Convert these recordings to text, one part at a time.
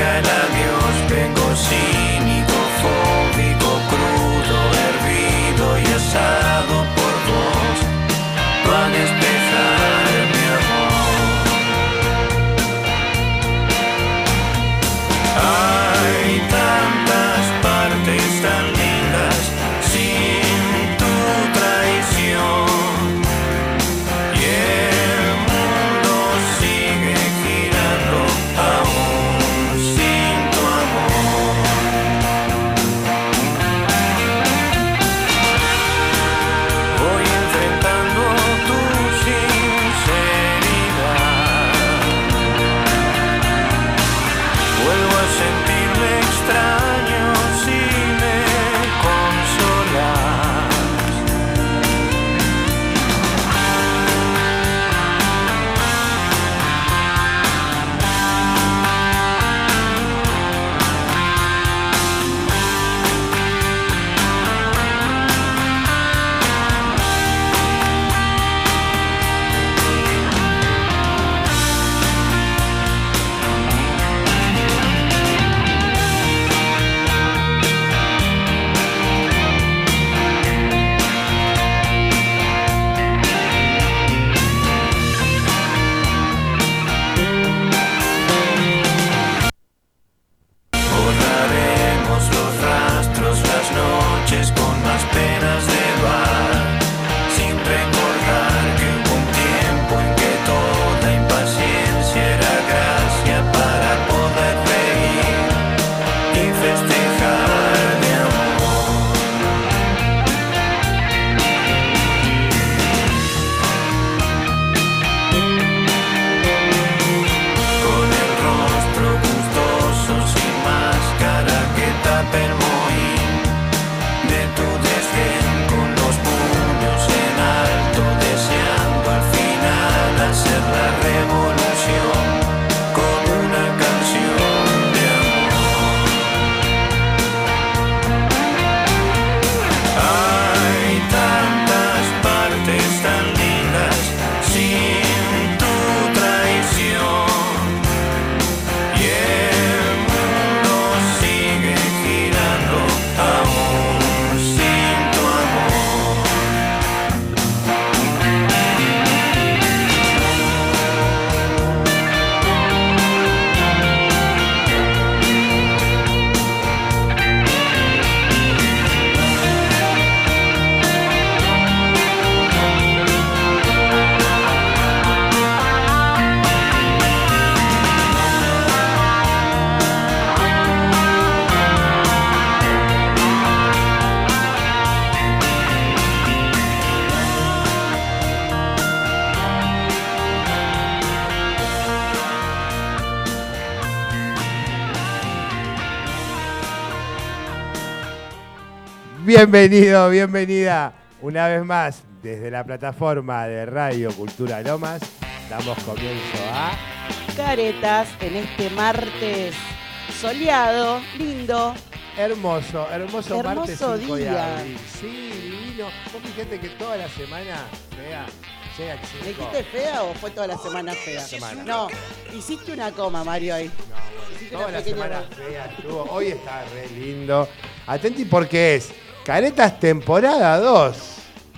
el adiós, vengo cínico, Bienvenido, bienvenida una vez más desde la plataforma de Radio Cultura Lomas. Damos comienzo a Caretas en este martes soleado, lindo. hermoso, hermoso, Hermoso martes 5 de día. abril. Sí, divino. Vos fíjate que toda la semana fea llega el ¿Me 5. dijiste fea o fue toda la semana fea? semana. No, hiciste una coma, Mario, ahí. No, bueno, toda la semana fea estuvo. Hoy está re lindo. Atenti porque es Caretas temporada 2.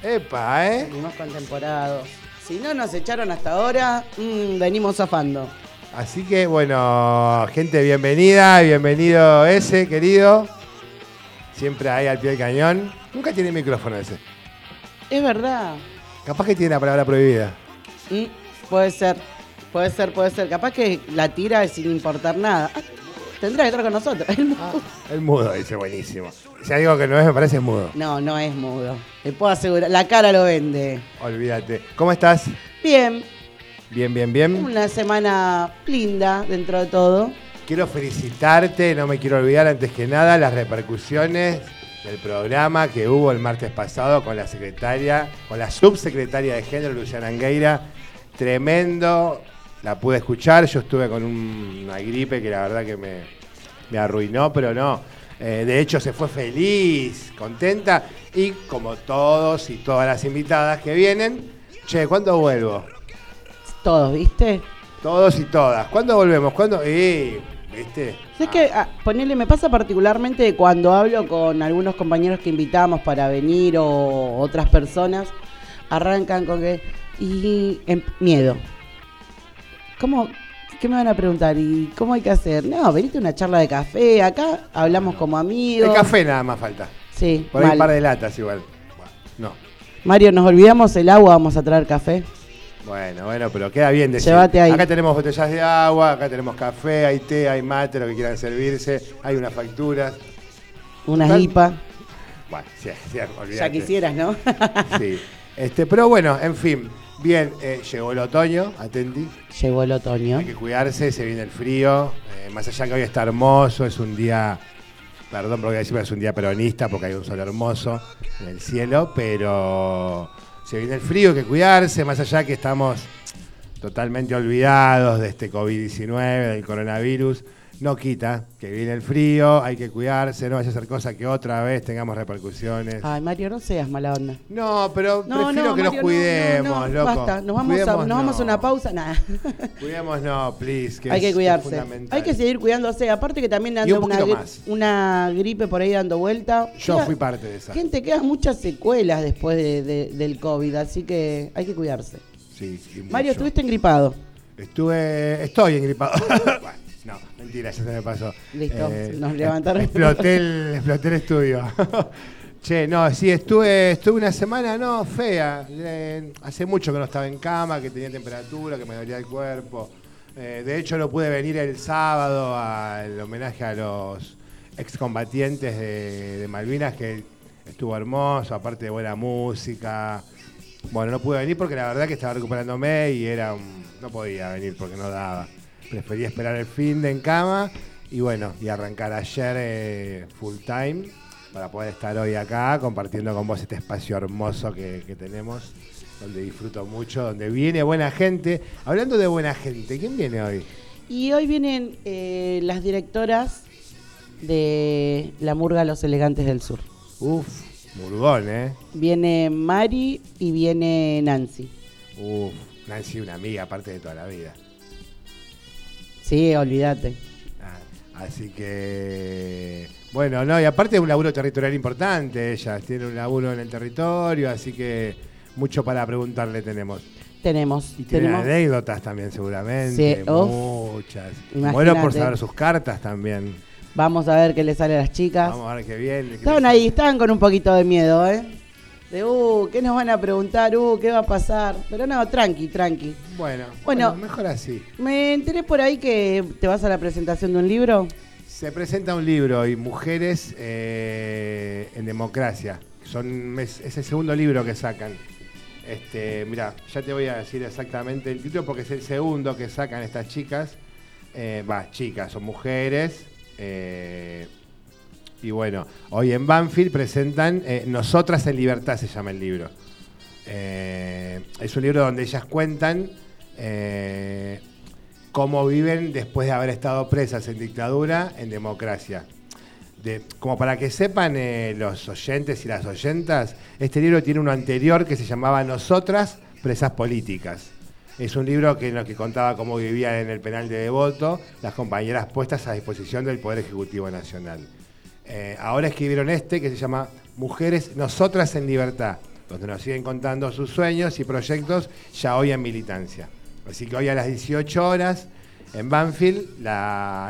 Epa, ¿eh? Venimos con temporadas. Si no nos echaron hasta ahora, mm, venimos zafando. Así que bueno, gente, bienvenida, bienvenido ese, querido. Siempre ahí al pie del cañón. Nunca tiene micrófono ese. Es verdad. Capaz que tiene la palabra prohibida. Mm, puede ser, puede ser, puede ser. Capaz que la tira sin importar nada. Ah, tendrá que estar con nosotros. El mu- El mudo, dice, buenísimo. Si algo que no es, me parece mudo. No, no es mudo. Te puedo asegurar. La cara lo vende. Olvídate. ¿Cómo estás? Bien, Bien, bien, bien. una semana linda dentro de todo. Quiero felicitarte, no me quiero olvidar antes que nada las repercusiones del programa que hubo el martes pasado con la secretaria, con la subsecretaria de género, Luciana Angueira. Tremendo, la pude escuchar, yo estuve con un- una gripe que la verdad que me, me arruinó, pero no. Eh, de hecho se fue feliz, contenta y como todos y todas las invitadas que vienen, che, ¿cuándo vuelvo? Todos, ¿viste? Todos y todas. ¿Cuándo volvemos? ¿Cuándo? Eh, ¿Viste? Es que, ah, ponele, me pasa particularmente cuando hablo con algunos compañeros que invitamos para venir o otras personas, arrancan con que. Y. em, miedo. ¿Cómo.? ¿Qué me van a preguntar? ¿Y cómo hay que hacer? No, venite a una charla de café. Acá hablamos como amigos. El café nada más falta. Sí, Por ahí mal. un par de latas igual. No. Mario, nos olvidamos el agua, vamos a traer café. Bueno, bueno, pero queda bien decir. Llévate ahí. Acá tenemos botellas de agua, acá tenemos café, hay té, hay mate, lo que quieran servirse, hay unas facturas. Unas Total. IPA. Bueno, sí. Ya quisieras, ¿no? Sí. Este, pero bueno, en fin, bien, eh, llegó el otoño, atenti, Llegó el otoño. hay que cuidarse, se viene el frío, eh, más allá que hoy está hermoso, es un día, perdón por lo que voy a decir, pero es un día peronista porque hay un sol hermoso en el cielo, pero se viene el frío, hay que cuidarse, más allá que estamos totalmente olvidados de este COVID-19, del coronavirus, no quita que viene el frío, hay que cuidarse, no vaya a ser cosa que otra vez tengamos repercusiones. Ay, Mario, no seas mala onda. No, pero No, prefiero no, que Mario, nos cuidemos, no, no, no, loco. Basta, nos vamos, a, nos vamos a una pausa. Nada. Cuidemos, no, please. Que Hay es- que es cuidarse. fundamental. Hay que seguir cuidándose. Aparte que también anda un una, gri- más. una gripe por ahí dando vuelta. Yo fui parte de esa. Gente, quedan muchas secuelas después de- de- del COVID, así que hay que cuidarse. Sí. Mario, estuviste engripado. Estuve. Estoy engripado. No, mentira, ya se me pasó. Eh, Listo, nos levantaron. Exploté el, exploté el estudio. Che, no, sí, estuve, estuve una semana, no, fea. Eh, hace mucho que no estaba en cama, que tenía temperatura, que me dolía el cuerpo. Eh, de hecho, no pude venir el sábado al homenaje a los excombatientes de, de Malvinas, que estuvo hermoso, aparte de buena música. Bueno, no pude venir porque la verdad que estaba recuperándome y era un- no podía venir porque no daba. Prefería esperar el fin de en cama y bueno, y arrancar ayer eh, full time para poder estar hoy acá compartiendo con vos este espacio hermoso que, que tenemos, donde disfruto mucho, donde viene buena gente. Hablando de buena gente, ¿quién viene hoy? Y hoy vienen eh, las directoras de La Murga Los Elegantes del Sur. Uf, Murgón, ¿eh? Viene Mari y viene Nancy. Uf, Nancy, una amiga aparte de toda la vida. Sí, olvídate. Ah, Así que, bueno, no, y aparte es un laburo territorial importante, ella tiene un laburo en el territorio, así que mucho para preguntarle tenemos. Tenemos. Y tiene tenemos anécdotas también seguramente, Sí, muchas. Imagínate. Bueno por saber sus cartas también. Vamos a ver qué le sale a las chicas. Vamos a ver qué bien. qué Estaban ahí, estaban con un poquito de miedo, ¿eh? De, uh, ¿qué nos van a preguntar? Uh, ¿qué va a pasar? Pero no, tranqui, tranqui. Bueno, Bueno. bueno, mejor así. Me enteré por ahí que te vas a la presentación de un libro. Se presenta un libro y Mujeres eh, en Democracia. Son, es, es el segundo libro que sacan. Este, mira, ya te voy a decir exactamente el título porque es el segundo que sacan estas chicas. Eh, Va, chicas, son mujeres. eh, y bueno, hoy en Banfield presentan eh, Nosotras en Libertad, se llama el libro. Eh, es un libro donde ellas cuentan eh, cómo viven después de haber estado presas en dictadura, en democracia. De- como para que sepan los oyentes y las oyentas, este libro tiene uno anterior que se llamaba Nosotras, presas políticas. Es un libro que en lo que contaba cómo vivían en el penal de Devoto las compañeras puestas a disposición del Poder Ejecutivo Nacional. Eh, ahora escribieron este que se llama Mujeres, Nosotras en Libertad, donde nos siguen contando sus sueños y proyectos ya hoy en militancia. Así que hoy a las 18 horas en Banfield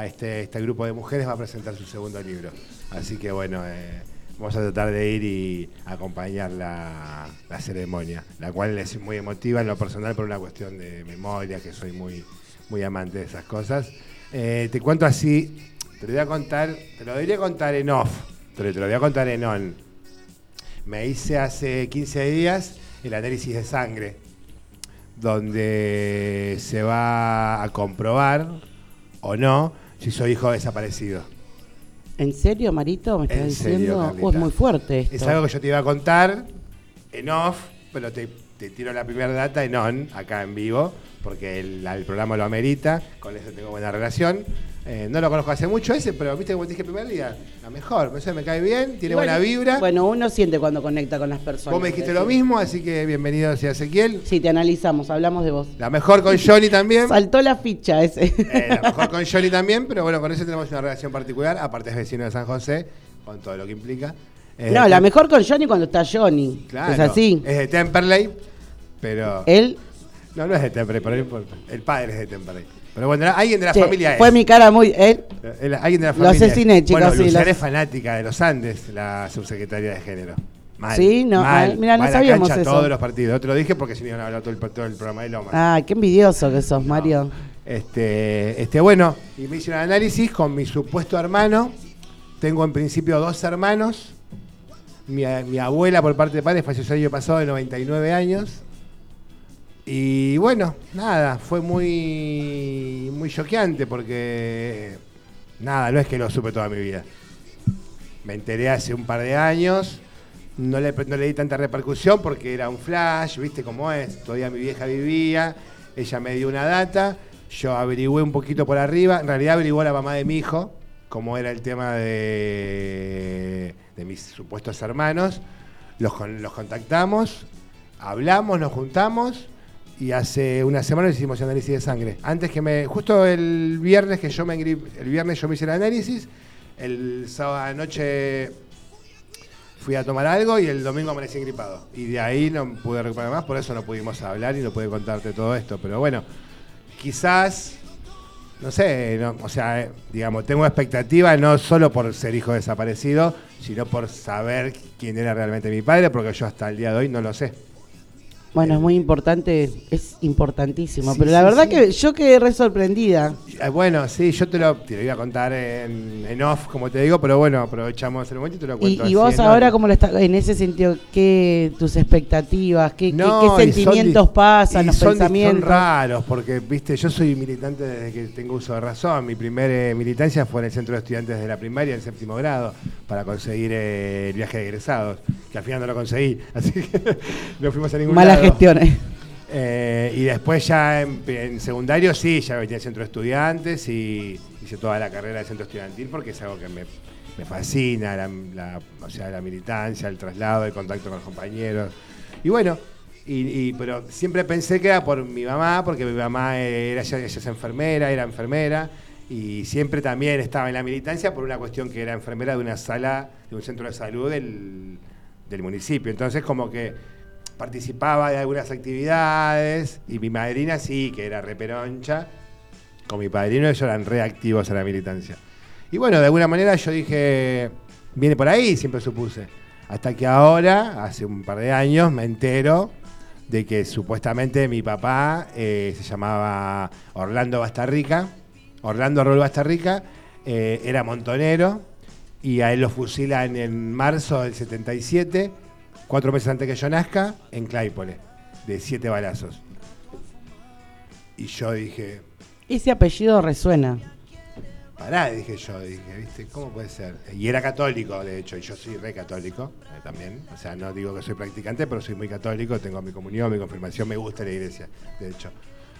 este, este grupo de mujeres va a presentar su segundo libro. Así que bueno, eh, vamos a tratar de ir y acompañar la, la ceremonia, la cual es muy emotiva en lo personal por una cuestión de memoria, que soy muy, muy amante de esas cosas. Eh, te cuento así, te lo voy a contar, te lo debería contar en off, pero te lo voy a contar en on. Me hice hace 15 días el análisis de sangre, donde se va a comprobar o no si soy hijo desaparecido. ¿En serio, Marito? ¿Me estás En diciendo? serio, Carlita. es muy fuerte esto. Es algo que yo te iba a contar en off, pero te, te tiro la primera data en on, acá en vivo, porque el, el programa lo amerita, con eso tengo buena relación. Eh, no lo conozco hace mucho ese, pero viste como te dije el primer día, la mejor, sé, me cae bien, tiene Bueno, buena vibra. Bueno, uno siente cuando conecta con las personas. Vos me dijiste lo mismo, así que bienvenido sea Ezequiel. Sí, te analizamos, hablamos de vos. La mejor con Johnny también. Saltó la ficha ese. Eh, la mejor con Johnny también, pero bueno, con ese tenemos una relación particular. Aparte es vecino de San José, con todo lo que implica. Eh, no, la mejor con Johnny cuando está Johnny. Claro, Es así. Es de Temperley, pero. Él No, no es de Temperley, pero no importa. El padre es de Temperley. Pero bueno, alguien de la che, familia fue es. mi cara muy. Él, El- alguien de la Lo familia. asesiné, es. chicos, Bueno, sí, Luciana lo- es fanática de los Andes, la subsecretaria de género. Mal, Sí, no, mal. mira, no sabíamos cancha eso. todos los partidos. Te lo dije porque si no iban a hablar todo el, todo el programa de Lomas. Ah, qué envidioso que sos, Mario. Este, este, bueno, y me hice un análisis con mi supuesto hermano. Tengo en principio dos hermanos. Mi, mi abuela por parte de padre falleció el año pasado de 99 años. Y bueno, nada, fue muy, muy choqueante porque nada, no es que lo supe toda mi vida. Me enteré hace un par de años, no le, no le di tanta repercusión porque era un flash, viste cómo es, todavía mi vieja vivía, ella me dio una data, yo averigüé un poquito por arriba, en realidad averiguó la mamá de mi hijo, cómo era el tema de, de mis supuestos hermanos, los, los contactamos, hablamos, nos juntamos y hace una semana hicimos el análisis de sangre. Antes que me, justo el viernes que yo me el viernes yo me hice el análisis, el sábado anoche fui a tomar algo y el domingo amanecí gripado. Y de ahí no pude recuperar más, por eso no pudimos hablar y no pude contarte todo esto. Pero bueno, quizás, no sé, no, o sea, digamos, tengo expectativa no solo por ser hijo desaparecido, sino por saber quién era realmente mi padre, porque yo hasta el día de hoy no lo sé. Bueno, es muy importante, es importantísimo. Sí, pero la sí, verdad sí. que yo quedé re sorprendida. Eh, Bueno, sí, yo te lo, te lo iba a contar en, en off, como te digo, pero bueno, aprovechamos el momento y te lo Y, cuento. y así vos ahora. ¿cómo lo estás? En ese sentido, ¿qué tus expectativas? ¿Qué, No, y sentimientos pasan? y ¿Los son, pensamientos? Son raros, porque, viste, yo soy militante desde que tengo uso de razón. Mi primera militancia fue en el centro de estudiantes de la primaria, en séptimo grado, para conseguir eh, el viaje de egresados, que al final no lo conseguí, así que no fuimos a ningún Malas lado. Gestiones. Eh, y después ya en, en secundario sí, ya venía al centro de estudiantes y hice toda la carrera del centro estudiantil porque es algo que me, me fascina, la, la- o sea, la militancia, el traslado, el contacto con los compañeros. Y bueno, y, y- pero siempre pensé que era por mi mamá, porque mi mamá era, ella, ella es enfermera, era enfermera, y siempre también estaba en la militancia por una cuestión que era enfermera de una sala, de un centro de salud del, del municipio. Entonces como que participaba de algunas actividades y mi madrina sí, que era reperoncha, con mi padrino ellos eran reactivos a la militancia. Y bueno, de alguna manera yo dije, viene por ahí, siempre supuse. Hasta que ahora, hace un par de años, me entero de que supuestamente mi papá eh, se llamaba Orlando Bastarrica, Orlando Raúl Bastarrica, eh, era montonero y a él lo fusilan en marzo del 77, cuatro meses antes que yo nazca, en Claypole, de siete balazos. Y yo dije, Ese apellido resuena. Pará, dije yo, dije, ¿viste? ¿Cómo puede ser? Y era católico, de hecho, y yo soy re católico eh, también. O sea, no digo que soy practicante, pero soy muy católico, tengo mi comunión, mi confirmación, me gusta la iglesia, de hecho.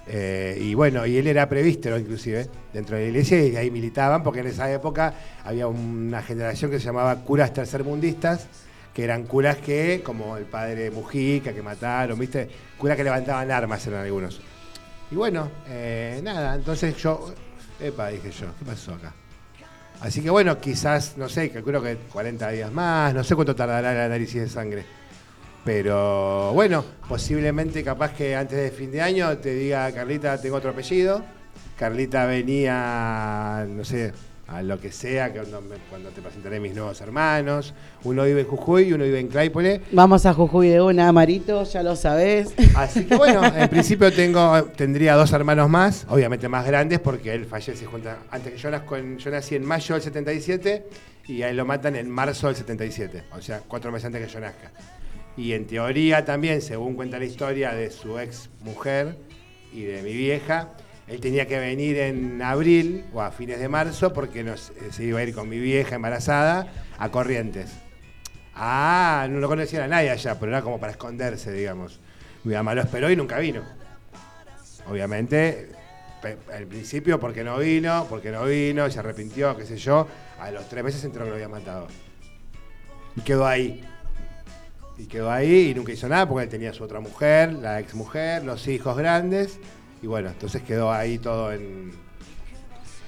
Eh, y bueno, y él era prevístero inclusive dentro de la iglesia y ahí militaban, porque en esa época había una generación que se llamaba curas tercermundistas, que eran curas que, como el padre Mujica, que mataron, ¿viste? Curas que levantaban armas eran algunos. Y bueno, eh, nada, entonces yo, epa, dije yo, ¿qué pasó acá? Así que bueno, quizás, no sé, calculo que 40 días más, no sé cuánto tardará el análisis de sangre. Pero bueno, posiblemente capaz que antes de fin de año te diga, Carlita, tengo otro apellido. Carlita venía, no sé, a lo que sea, que cuando, te presentaré mis nuevos hermanos. Uno vive en Jujuy y uno vive en Claypole. Vamos a Jujuy de una, Marito, ya lo sabés. Así que bueno, en principio tengo, tendría dos hermanos más, obviamente más grandes, porque él fallece antes que yo en- yo nací en mayo del 77 y a él lo matan en marzo del 77, o sea, cuatro meses antes que yo nazca. Y en teoría también, según cuenta la historia de su ex mujer y de mi vieja, él tenía que venir en abril o a fines de marzo porque nos- eh, se iba a ir con mi vieja embarazada a Corrientes. Ah, no lo conocía a nadie allá, pero era como para esconderse, digamos. Mi mamá lo esperó y nunca vino. Obviamente, al principio porque no vino, porque no vino, se arrepintió, qué sé yo. A los tres meses se enteró que lo había matado. Y quedó ahí. Y quedó ahí y nunca hizo nada porque él tenía su otra mujer, la ex mujer, los hijos grandes. Y bueno, entonces quedó ahí todo en.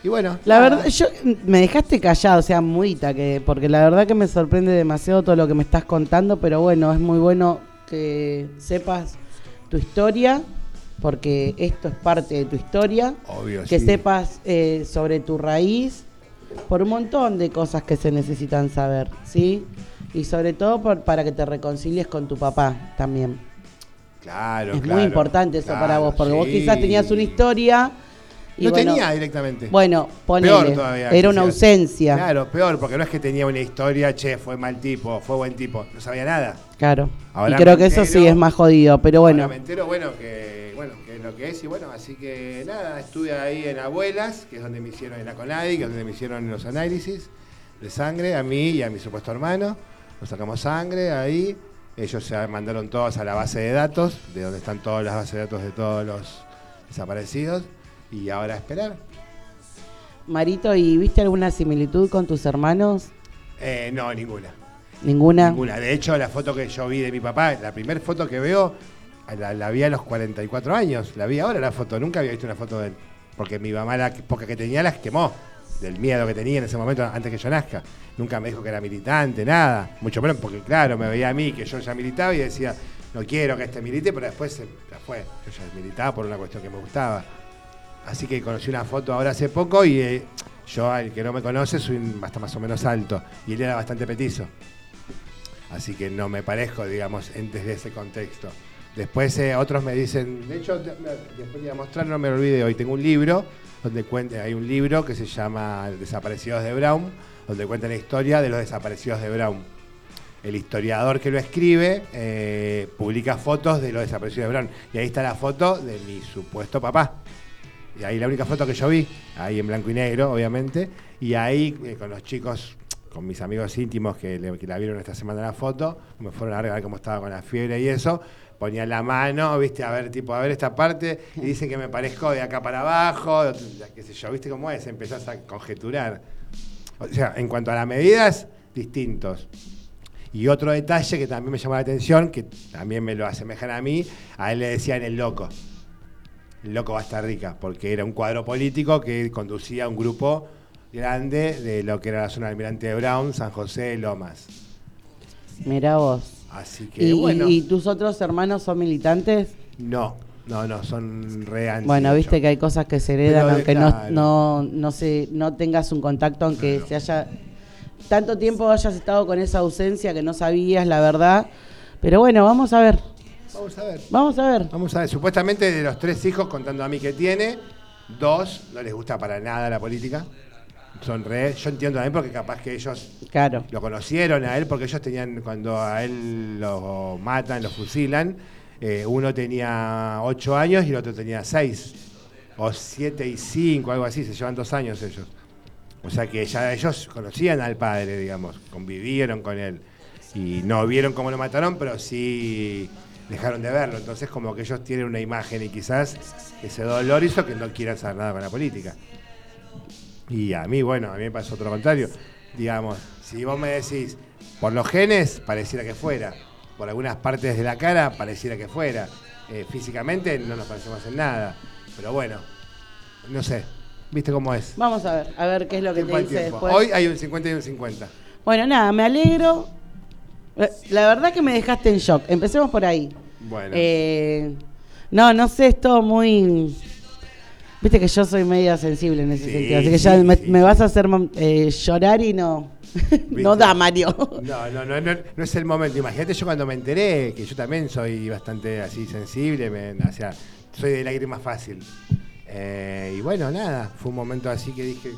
Y bueno. La nada. verdad, yo me dejaste callado, o sea, mudita, que, porque la verdad que me sorprende demasiado todo lo que me estás contando, pero bueno, es muy bueno que sepas tu historia, porque esto es parte de tu historia, Obvio, que sí. sepas eh, sobre tu raíz, por un montón de cosas que se necesitan saber, ¿sí? Y sobre todo por- para que te reconcilies con tu papá también. Claro, es claro, muy importante eso para vos, porque vos quizás tenías una historia y No bueno, tenía directamente. Bueno, ponele, Peor todavía. era una quizás. ausencia. Claro, peor, porque no es que tenía una historia, che, fue mal tipo, fue buen tipo, no sabía nada. Claro. Ahora y creo que eso sí es más jodido, pero bueno. Ahora me entero, bueno, que, bueno, que es lo que es, y bueno, así que nada, estuve ahí en Abuelas, que es donde me hicieron en la Conadi, que es donde me hicieron los análisis de sangre, a mí y a mi supuesto hermano. Nos sacamos sangre ahí. Ellos se mandaron todos a la base de datos, de donde están todas las bases de datos de todos los desaparecidos. Y ahora a esperar. Marito, ¿y viste alguna similitud con tus hermanos? Eh, no, ninguna. ¿Ninguna? Ninguna. De hecho, la foto que yo vi de mi papá, la primera foto que veo, la, la vi a los 44 años. La vi ahora la foto. Nunca había visto una foto de él. Porque mi mamá, la poca que tenía, las quemó. Del miedo que tenía en ese momento antes que yo nazca. Nunca me dijo que era militante, nada. Mucho menos porque, claro, me veía a mí que yo ya militaba y decía, no quiero que este milite, pero después se, fue. Yo ya militaba por una cuestión que me gustaba. Así que conocí una foto ahora hace poco y eh, yo, al que no me conoce, soy hasta más o menos alto. Y él era bastante petizo. Así que no me parezco, digamos, en- desde ese contexto. Después eh, otros me dicen, de hecho, después voy a mostrar, no me lo olvide hoy, tengo un libro, donde cuenta, hay un libro que se llama Desaparecidos de Brown, donde cuenta la historia de los desaparecidos de Brown. El historiador que lo escribe eh, publica fotos de los desaparecidos de Brown. Y ahí está la foto de mi supuesto papá. Y ahí la única foto que yo vi, ahí en blanco y negro, obviamente. Y ahí eh, con los chicos, con mis amigos íntimos que, que la vieron esta semana la foto, me fueron a ver cómo estaba con la fiebre y eso. Ponía la mano, viste, a ver, tipo, a ver esta parte, y dicen que me parezco de acá para abajo, qué sé yo, viste cómo es, empezás a conjeturar. O sea, en cuanto a las medidas, distintos. Y otro detalle que también me llamó la atención, que también me lo asemejan a mí, a él le decían el loco. El loco va a estar rica, porque era un cuadro político que conducía a un grupo grande de lo que era la zona de Brown, San José, Lomas. Mirá vos. Así que ¿Y, bueno, y tus otros hermanos son militantes? no, no, no, son re anti, Bueno, viste que hay cosas que se heredan Pero, aunque no, claro. no, no, se, no tengas un contacto, aunque se haya tanto tiempo hayas estado con esa ausencia que no sabías la verdad. Pero bueno, vamos a ver, Vamos a ver. vamos a ver. Vamos a ver, supuestamente de los tres hijos, contando a mí que tiene, dos no les gusta para nada la política. Son re, yo entiendo también porque capaz que ellos Claro. lo conocieron a él porque ellos tenían, cuando a él lo matan, lo fusilan, eh, uno tenía ocho años y el otro tenía seis, o siete y cinco, algo así, se llevan dos años ellos. O sea que ya ellos conocían al padre, digamos, convivieron con él. Y no vieron cómo lo mataron, pero sí dejaron de verlo. Entonces como que ellos tienen una imagen y quizás ese dolor hizo que no quieran saber nada con la política. Y a mí, bueno, a mí me pasó otro contrario. Digamos, si vos me decís, por los genes, pareciera que fuera. Por algunas partes de la cara, pareciera que fuera. Eh, físicamente no nos parecemos en nada. Pero bueno, no sé. ¿Viste cómo es? Vamos a ver, a ver qué es lo que te dice después. Hoy hay un 50 y un 50. Bueno, nada, me alegro. Eh, La verdad que me dejaste en shock. Empecemos por ahí. Bueno. Eh, no, no sé, es todo muy... Viste que yo soy media sensible en ese Sí, sentido, así que sí, ya me, sí, me sí. vas a hacer eh, llorar y no... no da, Mario. No, no, no, no, no es el momento. Imagínate yo cuando me enteré, que yo también soy bastante así sensible, me- o sea, soy de lágrima fácil. Eh, y bueno, nada, fue un momento así que dije,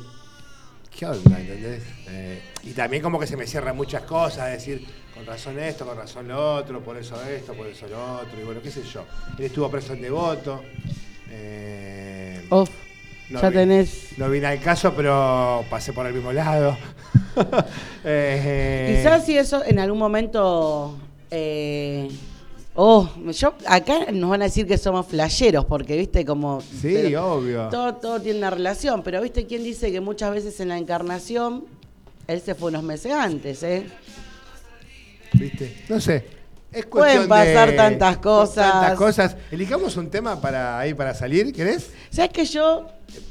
¿qué onda? ¿Entendés? Eh, y también como que se me cierran muchas cosas, decir, con razón esto, con razón lo otro, por eso esto, por eso lo otro, y bueno, qué sé yo. Él estuvo preso en devoto. Eh, No ya vi- tenés... No vine al caso, pero pasé por el mismo lado. Eh, Quizás si eso en algún momento eh, Oh, yo acá nos van a decir que somos flasheros, porque viste como. Sí, pero obvio. Todo, todo tiene una relación, pero viste quién dice que muchas veces en la encarnación él se fue unos meses antes, ¿eh? ¿Viste? No sé. Es Pueden pasar de- tantas cosas. Tantas cosas. Elijamos un tema para ahí para salir, ¿querés? ¿Sabes que yo.?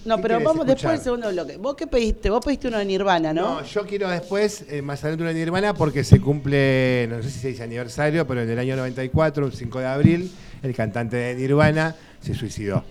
No, ¿Qué pero vamos después del segundo bloque. ¿Vos qué pediste? Vos pediste uno de Nirvana, ¿no? yo quiero después, eh, más adelante una Nirvana, porque se cumple, no sé si se dice aniversario, pero en el año 94, un 5 de abril, el cantante de Nirvana se suicidó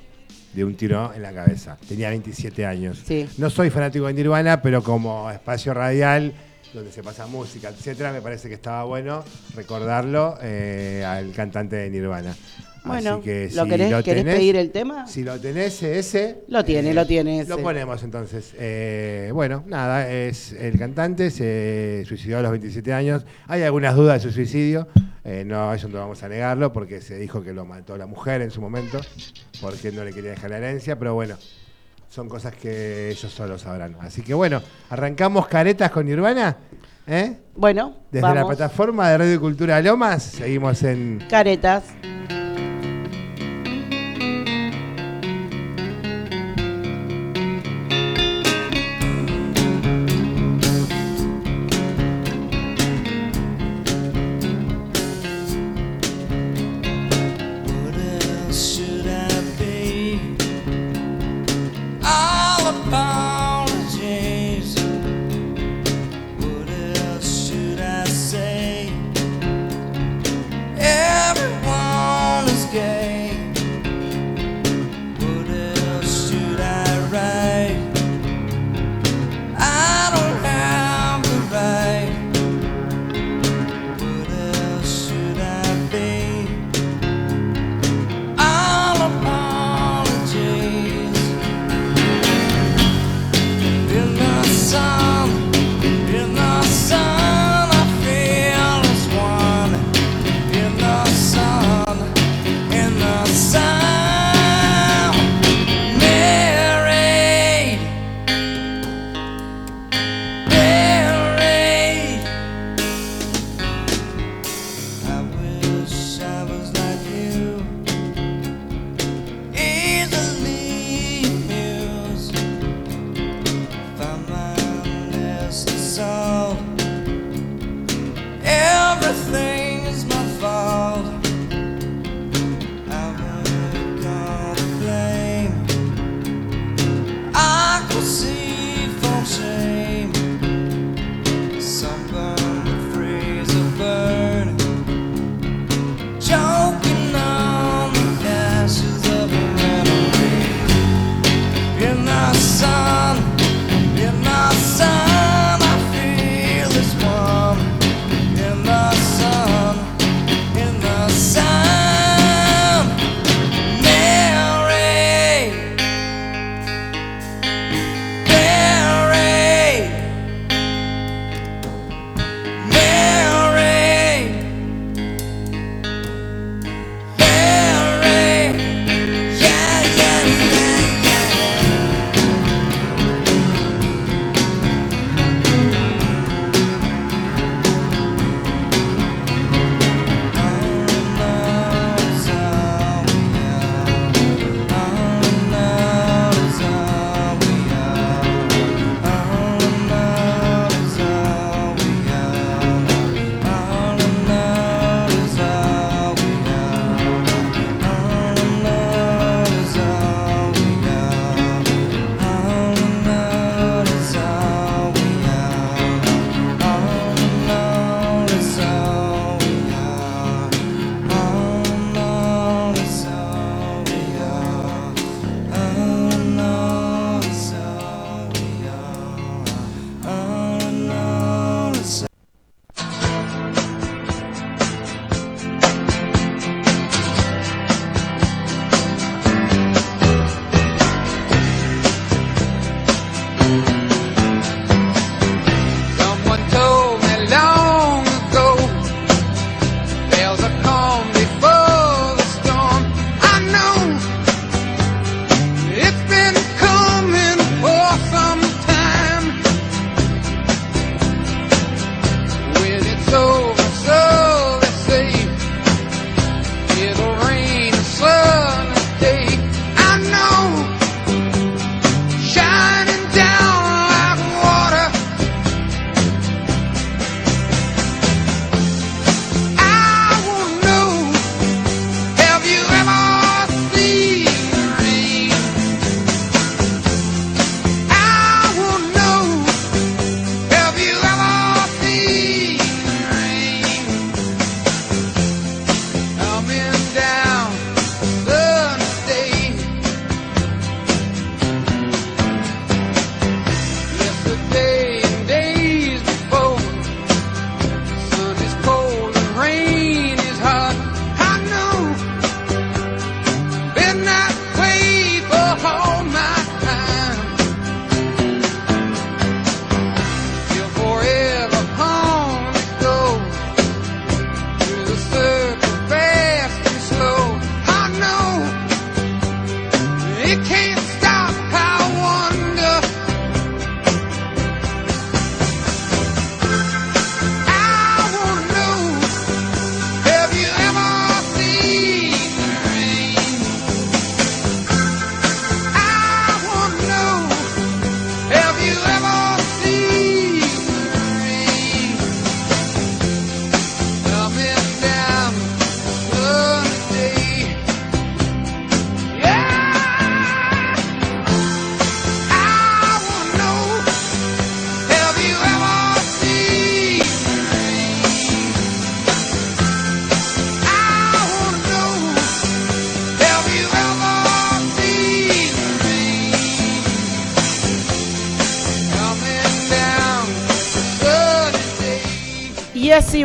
de un tiro en la cabeza. Tenía 27 años. Sí. No soy fanático de Nirvana, pero como espacio radial, donde se pasa música, etcétera, me parece que estaba bueno recordarlo eh, al cantante de Nirvana. Bueno, Así que ¿lo si querés, lo querés tenés- pedir el tema? si lo tenés ese. Lo tiene, lo tiene ese. Lo ponemos entonces. Eh, bueno, nada, es el cantante, se suicidó a los 27 años. Hay algunas dudas de su suicidio. Eh, no, eso no vamos a negarlo porque se dijo que lo mató la mujer en su momento, porque no le quería dejar la herencia, pero bueno, son cosas que ellos solo sabrán. Así que bueno, arrancamos caretas con Nirvana. ¿eh? Bueno, Desde la plataforma de Radio Cultura Lomas, seguimos en Caretas.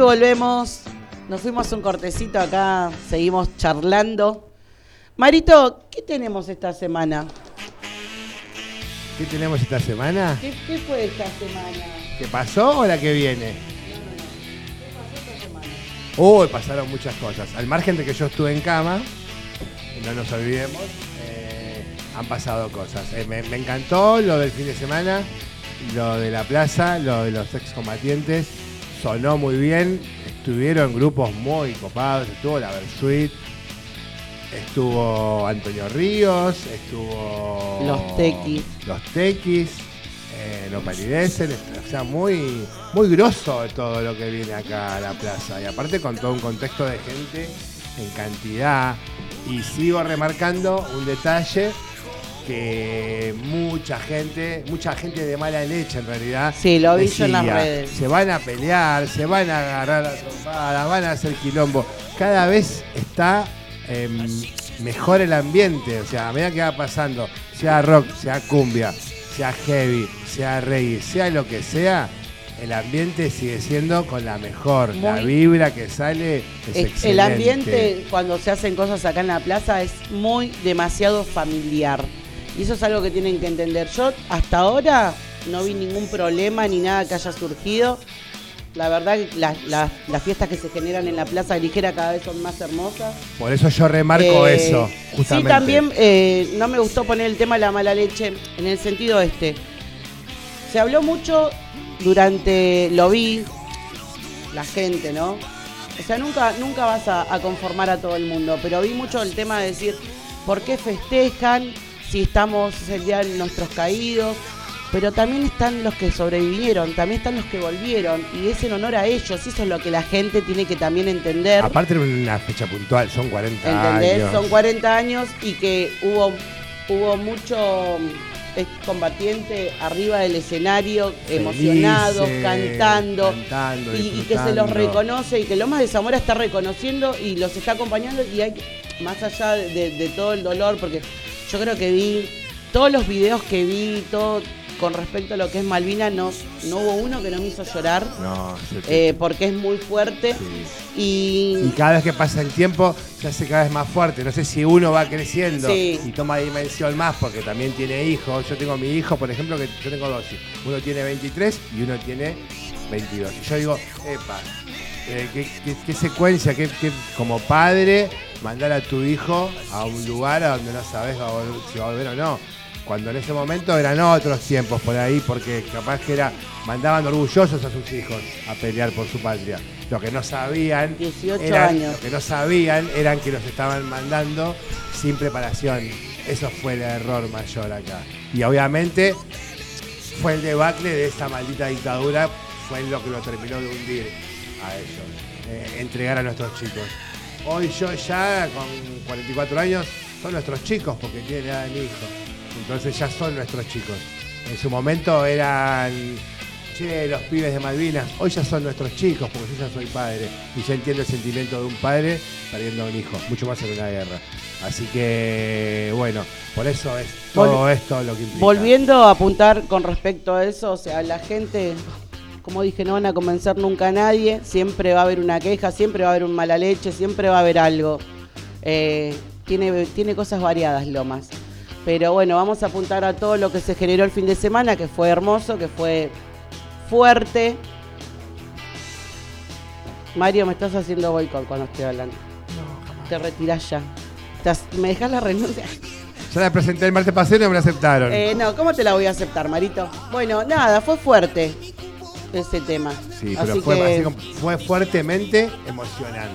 Volvemos. Nos fuimos un cortecito acá, seguimos charlando. Marito, ¿qué tenemos esta semana? ¿Qué tenemos esta semana? ¿Qué, qué fue esta semana? ¿Qué pasó o la que viene? ¿Qué pasó esta semana? Uy, pasaron muchas cosas. Al margen de que yo estuve en cama, no nos olvidemos, eh, han pasado cosas. Eh, me, me encantó lo del fin de semana, lo de la plaza, lo de los excombatientes. Sonó muy bien, estuvieron grupos muy copados, estuvo la Versuit, estuvo Antonio Ríos, estuvo... Los Tequis. Los Tequis, eh, los Palideces, o sea, muy, muy grosso todo lo que viene acá a la plaza. Y aparte con todo un contexto de gente en cantidad. Y sigo remarcando un detalle que mucha gente, mucha gente de mala leche en realidad. Sí, lo vi yo en las redes. Se van a pelear, se van a agarrar a trompadas, van a hacer quilombo. Cada vez está em, mejor el ambiente. O sea, a medida que va pasando, sea rock, sea cumbia, sea heavy, sea reggae, sea lo que sea, el ambiente sigue siendo con la mejor. la vibra que sale es El- excelente. El ambiente cuando se hacen cosas acá en la plaza es muy demasiado familiar. Y eso es algo que tienen que entender. Yo hasta ahora no vi ningún problema ni nada que haya surgido. La verdad que las, las- las fiestas que se generan en la Plaza Ligera cada vez son más hermosas. Por eso yo remarco Eh, eso, justamente. Sí, también eh, no me gustó poner el tema de la mala leche en el sentido este. Se habló mucho durante, lo vi, la gente, ¿no? O sea, nunca, nunca vas a, a conformar a todo el mundo, pero vi mucho el tema de decir, ¿por qué festejan si estamos es el día de nuestros caídos? Pero también están los que sobrevivieron, también están los que volvieron, y es en honor a ellos, eso es lo que la gente tiene que también entender. Aparte de una fecha puntual, son 40 ¿Entendés? años. Son 40 años y que hubo, hubo mucho eh, combatiente arriba del escenario, emocionados, cantando. cantando, Y, y que se los reconoce y que Lomas de Zamora está reconociendo y los está acompañando y hay más allá de, de todo el dolor, porque yo creo que vi todos los videos que vi, todo con respecto a lo que es Malvina, no, no hubo uno que no me hizo llorar, No, se te- eh, porque es muy fuerte. sí. Y Y cada vez que pasa el tiempo se hace cada vez más fuerte. No sé si uno va creciendo Sí. y toma dimensión más porque también tiene hijos. Yo tengo mi hijo, por ejemplo, que yo tengo dos. hijos. Uno tiene 23 y uno tiene 22. Y yo digo, epa, eh, qué, qué- qué secuencia, qué, qué- como padre, mandar a tu hijo a un lugar a donde no sabes si va a volver o no. Cuando en ese momento eran otros tiempos por ahí, porque capaz que era mandaban orgullosos a sus hijos a pelear por su patria. Lo que no sabían 18 eran- años. Lo que no sabían eran que los estaban mandando sin preparación. Eso fue el error mayor acá. Y obviamente fue el debacle de esa maldita dictadura, fue lo que lo terminó de hundir a ellos, eh, entregar a nuestros chicos. Hoy yo ya con 44 años son nuestros chicos porque tienen edad de mi hijo. Entonces ya son nuestros chicos. En su momento eran, che, los pibes de Malvinas. Hoy ya son nuestros chicos porque yo ya soy padre. Y ya entiendo el sentimiento de un padre perdiendo a un hijo, mucho más en una guerra. Así que, bueno, por eso es todo Vol- esto lo que implica. Volviendo a apuntar con respecto a eso, o sea, la gente, como dije, no van a convencer nunca a nadie, siempre va a haber una queja, siempre va a haber un mala leche, siempre va a haber algo. Eh, tiene, tiene cosas variadas, Lomas. Pero bueno, vamos a apuntar a todo lo que se generó el fin de semana, que fue hermoso, que fue fuerte. Mario, me estás haciendo boicot cuando estoy hablando. Te retirás ya. Estás- ¿Me dejas la renuncia? Ya la presenté el martes pasado y no me la aceptaron. Eh, no, ¿cómo te la voy a aceptar, Marito? Bueno, nada, fue fuerte ese tema. sí, pero Así fue, que así como- fue fuertemente emocionante.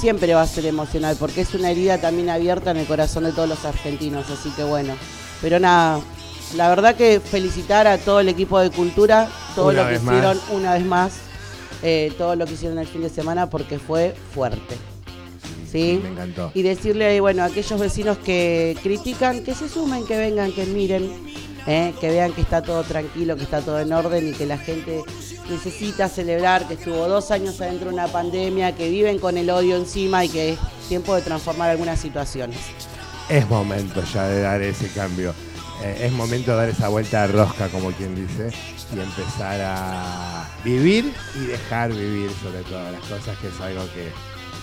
siempre va a ser emocional porque es una herida también abierta en el corazón de todos los argentinos, así que bueno. Pero nada, la verdad que felicitar a todo el equipo de cultura, todo Una lo que más. hicieron una vez más, eh, todo lo que hicieron el fin de semana porque fue fuerte. ¿Sí? Me encantó. y decirle, bueno, a aquellos vecinos que critican, que se sumen, que vengan, que miren, ¿eh? que vean que está todo tranquilo, que está todo en orden y que la gente necesita celebrar, que estuvo dos años adentro de una pandemia, que viven con el odio encima y que es tiempo de transformar algunas situaciones. Es momento ya de dar ese cambio. Eh, es momento de dar esa vuelta de rosca, como quien dice, y empezar a, vivir y dejar vivir sobre todas las cosas, que es algo que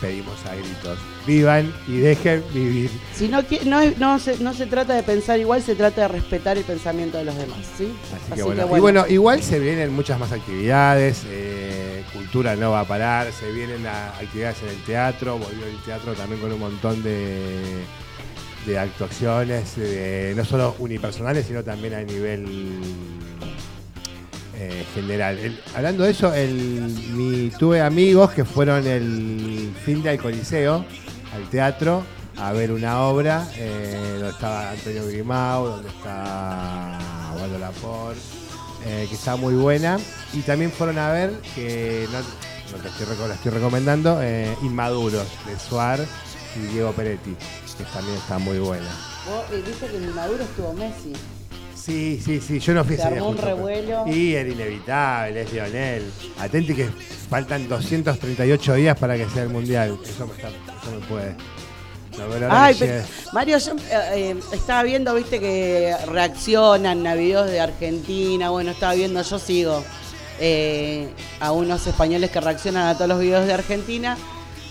pedimos a gritos. Vivan y dejen vivir. Si no, no, no, se, no se trata de pensar igual, se trata de respetar el pensamiento de los demás, ¿sí? Así, que, bueno. Y bueno, igual se vienen muchas más actividades, eh, cultura no va a parar, se vienen actividades en el teatro, volvió el teatro también con un montón de, de actuaciones, no solo unipersonales, sino también a nivel eh, general. Hablando de eso, el, mi, tuve amigos que fueron el fin de al Coliseo, al teatro, a ver una obra eh, donde estaba Antonio Grimau, donde está Waldo Laporte, eh, que está muy buena. Y también fueron a ver, que no, te estoy, recomendando, Inmaduros, de Suar y Diego Peretti, que también está muy buena. Vos que en Maduro estuvo Messi. Sí, sí, sí, yo no fui Se ese día armó un justo, revuelo. Y era inevitable, es Lionel. Atenti que faltan 238 días para que sea el Mundial. Eso me, está, eso me puede. No, pero ahora Ay, que pero- llegue- Mario, yo eh, eh, estaba viendo, viste, que reaccionan a videos de Argentina. Bueno, estaba viendo, yo sigo eh, a unos españoles que reaccionan a todos los videos de Argentina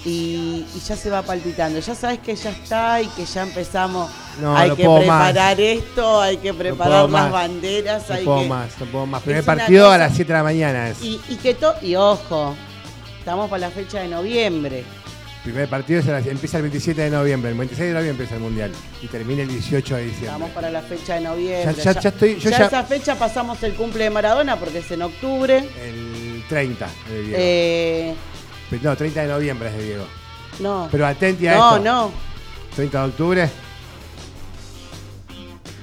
y, y ya se va palpitando. Ya sabes que ya está y que ya empezamos. No, hay no que preparar esto, hay que preparar las más. banderas, no hay puedo que. más, no puedo más. Primer partido cosa- a las 7 de la mañana. es. Y, y que to y ojo, estamos para la fecha de noviembre. Primer partido es las- empieza el 27 de noviembre. El 26 de noviembre empieza el Mundial. Y termina el 18 de diciembre. Estamos para la fecha de noviembre. Ya- ya- ya estoy- yo ya esa fecha pasamos el cumple de Maradona porque es en octubre. El 30 de Diego. Eh, No, 30 de noviembre es de Diego. no. Pero atenti a no, esto. no. 30 de octubre.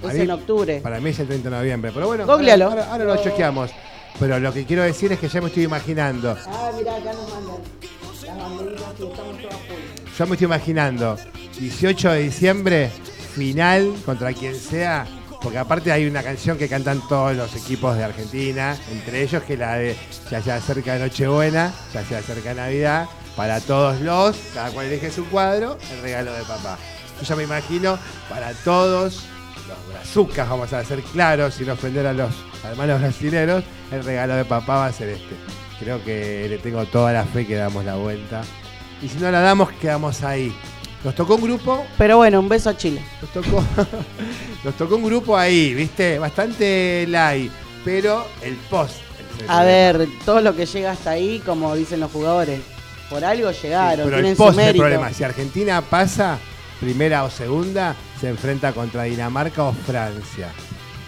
Es mí- en octubre. Para mí es el 30 de noviembre. Pero bueno, Googlealo. ahora, ahora- ahora lo chequeamos. Pero lo que quiero decir es que ya me estoy imaginando. Ah, mirá, acá nos mandan las banderitas y estamos todas full. Yo me estoy imaginando 18 de diciembre, final contra quien sea. Porque aparte hay una canción que cantan todos los equipos de Argentina, entre ellos que la de ya se acerca Nochebuena, ya se acerca Navidad, para todos los, cada cual elige su cuadro, el regalo de papá. Yo ya me imagino para todos los brazucas, vamos a ser claros, sin ofender a los hermanos brasileros, el regalo de papá va a ser este. Creo que le tengo toda la fe que damos la vuelta. Y si no la damos, quedamos ahí. Nos tocó un grupo, Pero bueno, un beso a Chile. nos tocó, nos tocó un grupo ahí, ¿viste? Bastante light, pero el post. el A ver, todo lo que llega hasta ahí, como dicen los jugadores, por algo Sí, llegaron, pero el tienen su post es el problema. Si Argentina pasa, primera o segunda, se enfrenta contra Dinamarca o Francia.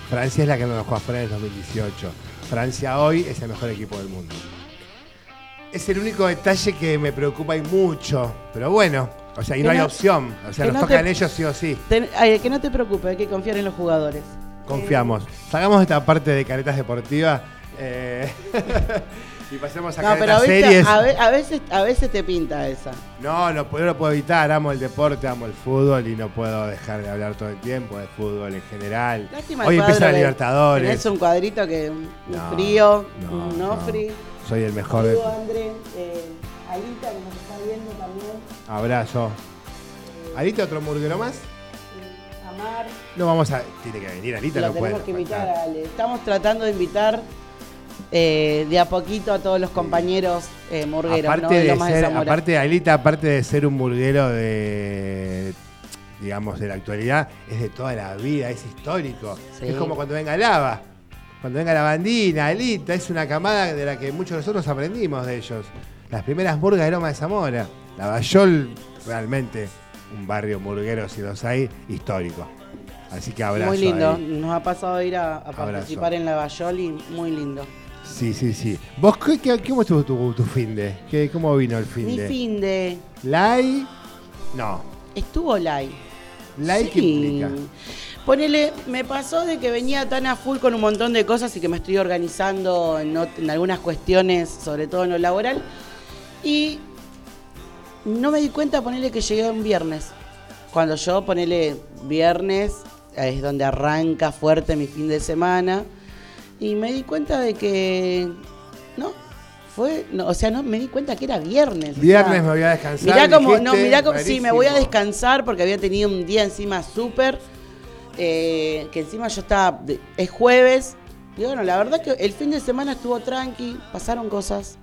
Francia es la que nos dejó afuera en el 2018. Francia hoy es el mejor equipo del mundo. Es el único detalle que me preocupa y mucho. Pero bueno, o sea, y no hay opción. O sea, nos no tocan te- ellos sí o sí. Ten- ay, que no te preocupes, hay que confiar en los jugadores. Confiamos. Sacamos esta parte de caretas deportivas eh, y pasemos a No, pero viste, series. a, ve- a veces, a veces te pinta esa. No, no, lo puedo evitar. Amo el deporte, amo el fútbol y no puedo dejar de hablar todo el tiempo de fútbol en general. Lástima Hoy empieza la Libertadores. Tenés un cuadrito que un No, frío, no, un no. Nofri. Soy el mejor. de- Saludo, André, eh, Alita que nos está viendo también. Abrazo. ¿Alita otro murguero más? eh, Amar. No vamos a. Tiene que venir Alita, Lo no puede. tenemos que invitar a Ale. Estamos tratando de invitar eh, de a poquito a todos los compañeros eh, murgueros, aparte, ¿no? De ser, aparte de Alita, aparte de ser un murguero de digamos de la actualidad, es de toda la vida, es histórico. Sí. Es como cuando venga Lava, cuando venga la bandina, Alita, es una camada de la que muchos de nosotros aprendimos de ellos. Las primeras murgas de Loma de Zamora. La Bayol, realmente, un barrio murguero, si los hay, histórico. Así que abrazo. muy lindo. ahí. Nos ha pasado a ir a, participar en la Bayoli, muy lindo. Sí, sí, sí. ¿Vos qué, qué- cómo estuvo tu, tu fin de? ¿Qué, ¿Cómo vino el fin Mi de? fin de ¿Lai? No. estuvo live. ¿Lai qué implica? Ponele, me pasó de que venía tan a full con un montón de cosas y que me estoy organizando en algunas cuestiones, sobre todo en lo laboral. Y no me di cuenta, ponele que llegué un viernes. Cuando yo, ponele viernes, es donde arranca fuerte mi fin de semana. Y me di cuenta de que. No, fue. no, o sea, no me di cuenta que era viernes. o Viernes sea, me voy a descansar. Mirá como, dijiste, no, mirá como, sí, me voy a descansar porque había tenido un día encima súper, eh, que encima yo estaba, es jueves, Y bueno, la verdad que el fin de semana estuvo tranqui, pasaron cosas,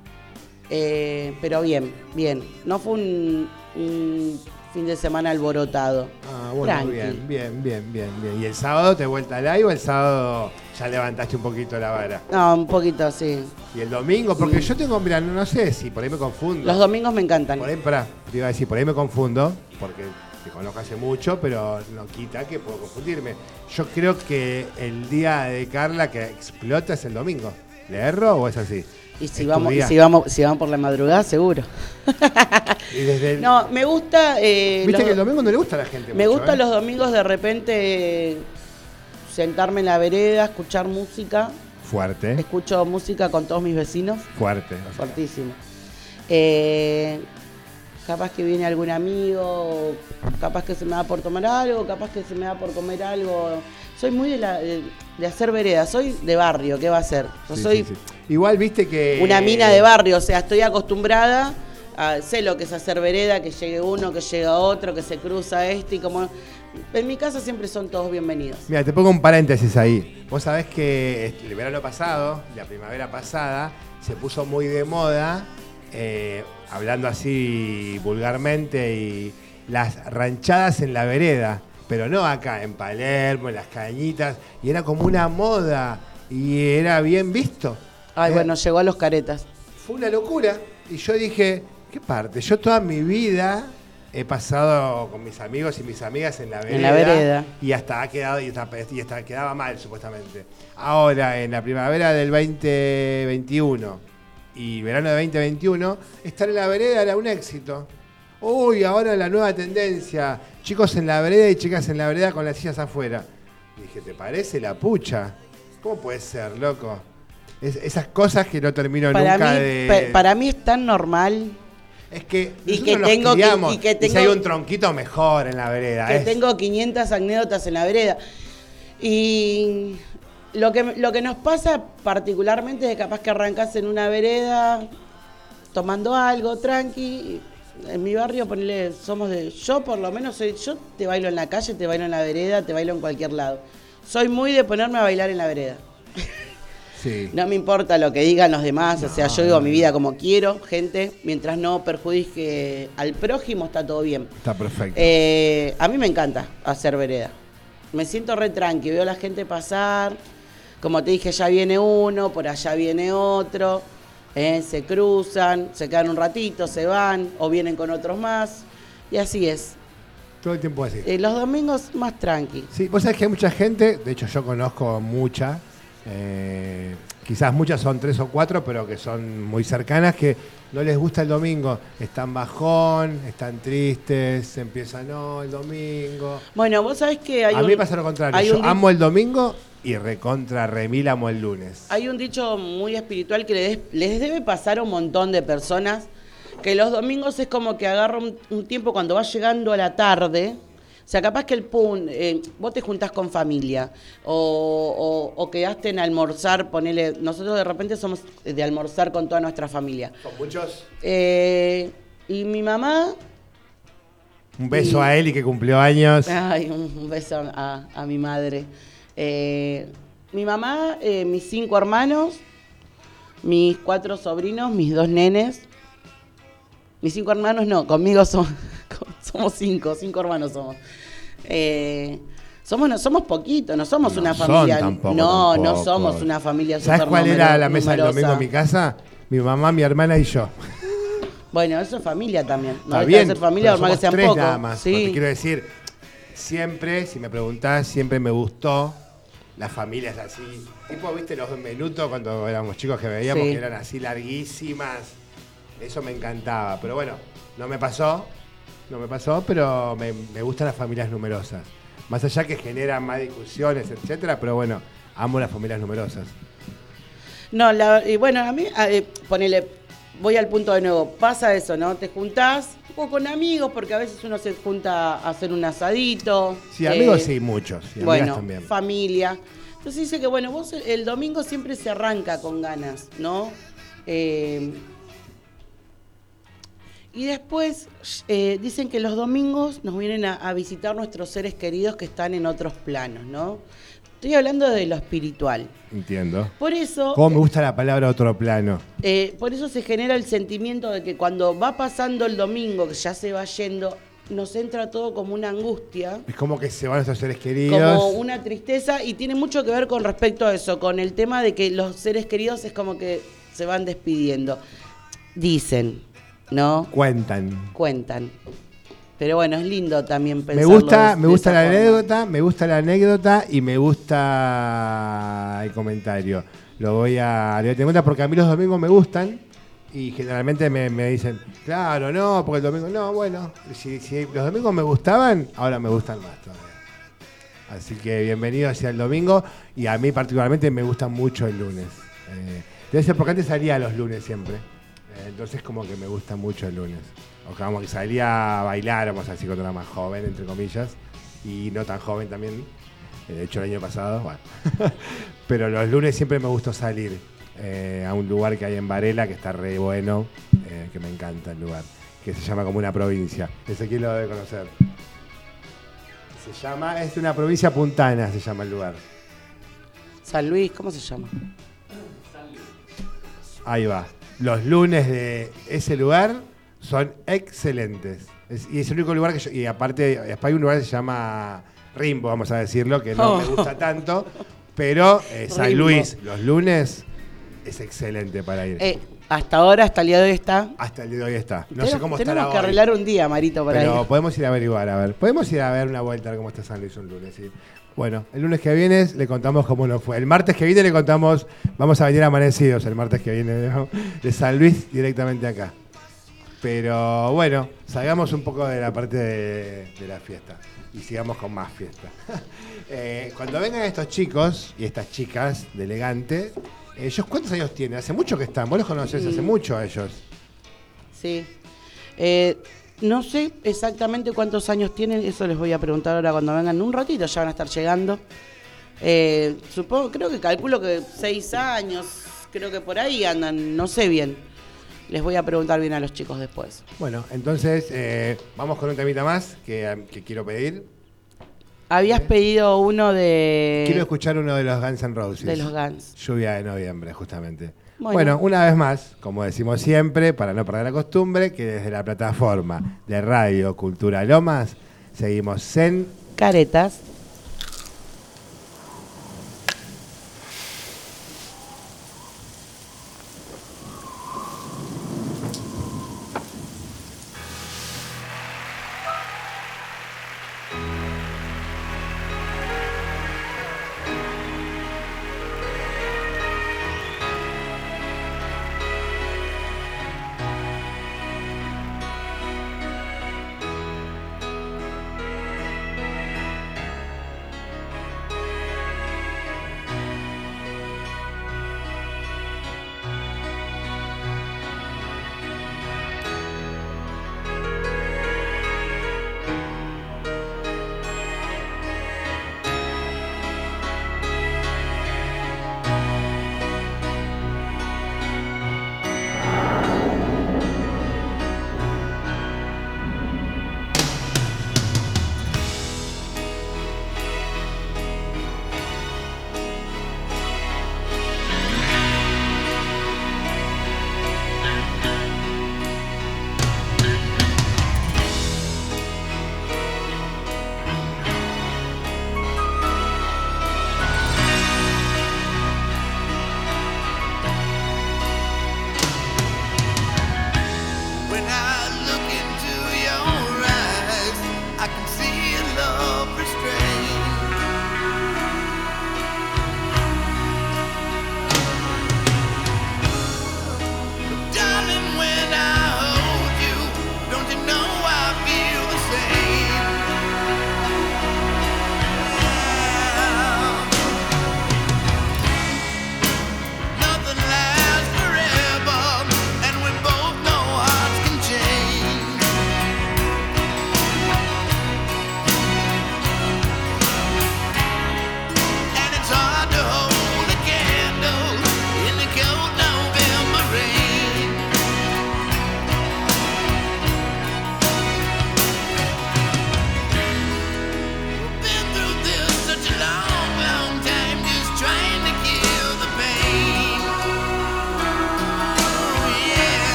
eh, pero bien, bien. No fue un, un fin de semana alborotado. Ah, bueno, Tranqui. bien, bien, bien, bien, bien. ¿Y el sábado te vuelta al live o el sábado ya levantaste un poquito la vara? No, un poquito así. ¿Y el domingo? Porque Sí. yo tengo, mira, no, no sé si por ahí me confundo. Los domingos me encantan. Por ahí, pará, te iba a decir, por ahí me confundo, porque te conozco hace mucho, pero no quita que puedo confundirme. Yo creo que el día de Carla que explota es el domingo. ¿Le erro o es así? Y si vamos, y si vamos, si vamos por la madrugada, seguro. Y desde el- No, me gusta. eh, Viste los- que el domingo no le gusta a la gente. me gusta ¿eh? los domingos de repente sentarme en la vereda, escuchar música. Fuerte, Escucho música con todos mis vecinos. fuerte. o sea, Fuertísimo. Eh, capaz que viene algún amigo, capaz que se me da por tomar algo, capaz que se me da por comer algo. Soy muy de, la- de, de hacer vereda, soy de barrio, ¿qué va a ser? Yo sí, soy sí, sí. Igual viste que. una mina de barrio, o sea, estoy acostumbrada, a, sé lo que es hacer vereda, que llegue uno, que llega otro, que se cruza este y como... En mi casa siempre son todos bienvenidos. Mira, te pongo un paréntesis ahí. Vos sabés que este, el verano pasado, la primavera pasada, se puso muy de moda, eh, hablando así vulgarmente, y las ranchadas en la vereda. Pero no acá, en Palermo, en las cañitas. Y era como una moda. Y era bien visto. Ay, Eh, bueno, llegó a los caretas. fue una locura. Y yo dije, ¿qué parte? Yo toda mi vida he pasado con mis amigos y mis amigas en la vereda. En la vereda. Y hasta ha quedado, y hasta, y hasta quedaba mal, supuestamente. Ahora, en la primavera del 2021 y verano de 2021, estar en la vereda era un éxito. Uy, ahora la nueva tendencia. Chicos en la vereda y chicas en la vereda con las sillas afuera. Y dije, ¿te parece la pucha? ¿Cómo puede ser, loco? Es- esas cosas que no termino Para nunca mí, de. pa- para mí es tan normal Es que Y que tengo que- criamos, y que si tengo- hay un tronquito mejor en la vereda. que es- tengo 500 anécdotas en la vereda. Y lo que, lo que nos pasa particularmente es que capaz que arrancas en una vereda tomando algo tranqui. En mi barrio, ponele, somos de. Yo, por lo menos, soy. Yo te bailo en la calle, te bailo en la vereda, te bailo en cualquier lado. Soy muy de ponerme a bailar en la vereda. Sí. No me importa lo que digan los demás, o sea, yo vivo mi vida como quiero, gente, mientras no perjudique al prójimo, está todo bien. Está perfecto. Eh, a mí me encanta hacer vereda. Me siento re tranqui, veo a la gente pasar. Como te dije, ya viene uno, por allá viene otro. Eh, se cruzan, se quedan un ratito, se van o vienen con otros más. Y así es. Todo el tiempo así. Eh, los domingos más tranqui. Sí, vos sabés que hay mucha gente, de hecho yo conozco mucha, eh, quizás muchas son tres o cuatro, pero que son muy cercanas, que no les gusta el domingo. Están bajón, están tristes, empiezan, no, el domingo. Bueno, vos sabés que hay A un, mí pasa lo contrario, hay yo amo el domingo y recontra remil amo el lunes. Hay un dicho muy espiritual que les, les debe pasar a un montón de personas, que los domingos es como que agarra un, un tiempo cuando va llegando a la tarde, sea, capaz que el pun, eh, vos te juntás con familia, o, o- o quedaste en almorzar, ponele, nosotros de repente somos de almorzar con toda nuestra familia. Son muchos. Eh, y mi mamá, Un beso Y- a Eli que cumplió años. Ay, un un beso a, a mi madre. Eh, mi mamá, eh, mis cinco hermanos, mis cuatro sobrinos, mis dos nenes. Mis cinco hermanos no, conmigo son- somos cinco, cinco hermanos somos. Eh, somos, somos poquitos, no somos No una son familia. tampoco, no, no somos una familia ¿Sabes cuál era la mesa del domingo en mi numerosa. casa? Mi mamá, mi hermana y yo. Bueno, eso es familia también. No Está de ser familia, normal que sean tres pocos. nada más. Sí. Porque quiero decir, siempre, si me preguntás, siempre me gustó las familias así. Tipo, viste los minutos cuando éramos chicos que veíamos Sí. que eran así larguísimas. Eso me encantaba. Pero bueno, no me pasó. No me pasó, pero me, me gustan las familias numerosas. Más allá que generan más discusiones, etcétera, pero bueno, amo las familias numerosas. No, la- y bueno, a mí, eh, ponele, voy al punto de nuevo, pasa eso, ¿no? Te juntás un poco con amigos, porque a veces uno se junta a hacer un asadito. Sí, amigos eh, sí, muchos. Y bueno, también. familia. Entonces dice que, bueno, vos el, el domingo siempre se arranca con ganas, ¿no? Eh, y después eh, dicen que los domingos nos vienen a, a visitar nuestros seres queridos que están en otros planos, ¿no? Estoy hablando de lo espiritual. Entiendo. Por eso, ¿Cómo me gusta la palabra otro plano? eh, por eso se genera el sentimiento de que cuando va pasando el domingo, que ya se va yendo, nos entra todo como una angustia, Es como que se van nuestros seres queridos. como una tristeza, y tiene mucho que ver con respecto a eso, con el tema de que los seres queridos es como que se van despidiendo. Dicen, ¿no? Cuentan. Cuentan. Pero bueno, es lindo también Me pensarlo gusta, de- me gusta la forma. anécdota, me gusta la anécdota y me gusta el comentario. Lo voy a, lo voy a tener en cuenta porque a mí los domingos me gustan y generalmente me, me dicen, claro, no, porque el domingo, no, bueno, si, si los domingos me gustaban, ahora me gustan más todavía. Así que bienvenido hacia el domingo y a mí particularmente me gusta mucho el lunes. Eh, debe ser porque antes salía los lunes siempre. Entonces como que me gusta mucho el lunes. O que como que salía a bailar, vamos a decir cuando era más joven, entre comillas. Y no tan joven también. Eh, De hecho el año pasado, bueno. Pero los lunes siempre me gustó salir eh, a un lugar que hay en Varela que está re bueno, eh, que me encanta el lugar. Que se llama como una provincia. Ese aquí lo debe conocer. Se llama, es una provincia puntana, se llama el lugar. San Luis, ¿cómo se llama? Ahí va. Los lunes de ese lugar son excelentes. Es- y es el único lugar que yo. Y aparte, después hay un lugar que se llama Rimbo, vamos a decirlo, que no me Oh. gusta tanto. Pero eh, San. Luis, los lunes, es excelente para ir. Eh, hasta ahora, hasta el día de hoy está. Hasta el día de hoy está. No Tenemos- sé cómo estará Tenemos que hoy. arreglar un día, Marito, para Pero ir. podemos ir a averiguar, a ver. Podemos ir a ver una vuelta a ver cómo está San Luis un lunes, sí. Bueno, el lunes que viene le contamos cómo nos fue. El martes que viene le contamos, vamos a venir amanecidos el martes que viene ¿no? de San Luis directamente acá. Pero bueno, salgamos un poco de la parte de, de la fiesta y sigamos con más fiesta. Eh, cuando vengan estos chicos y estas chicas de elegante, ellos cuántos años tienen? Hace mucho que están, vos los conocés hace mucho a ellos. Sí. Eh, no sé exactamente cuántos años tienen, eso les voy a preguntar ahora cuando vengan. Un ratito ya van a estar llegando. Eh, supongo, creo que calculo que seis años, creo que por ahí andan, no sé bien. Les voy a preguntar bien a los chicos después. Bueno, entonces eh, vamos con un temita más que, que quiero pedir. Habías pedido uno de, Quiero escuchar uno de los Guns N' Roses. de los Guns. Lluvia de noviembre, justamente. Bueno. Bueno. una vez más, como decimos siempre, para no perder la costumbre, que desde la plataforma de Radio Cultura Lomas seguimos en Caretas.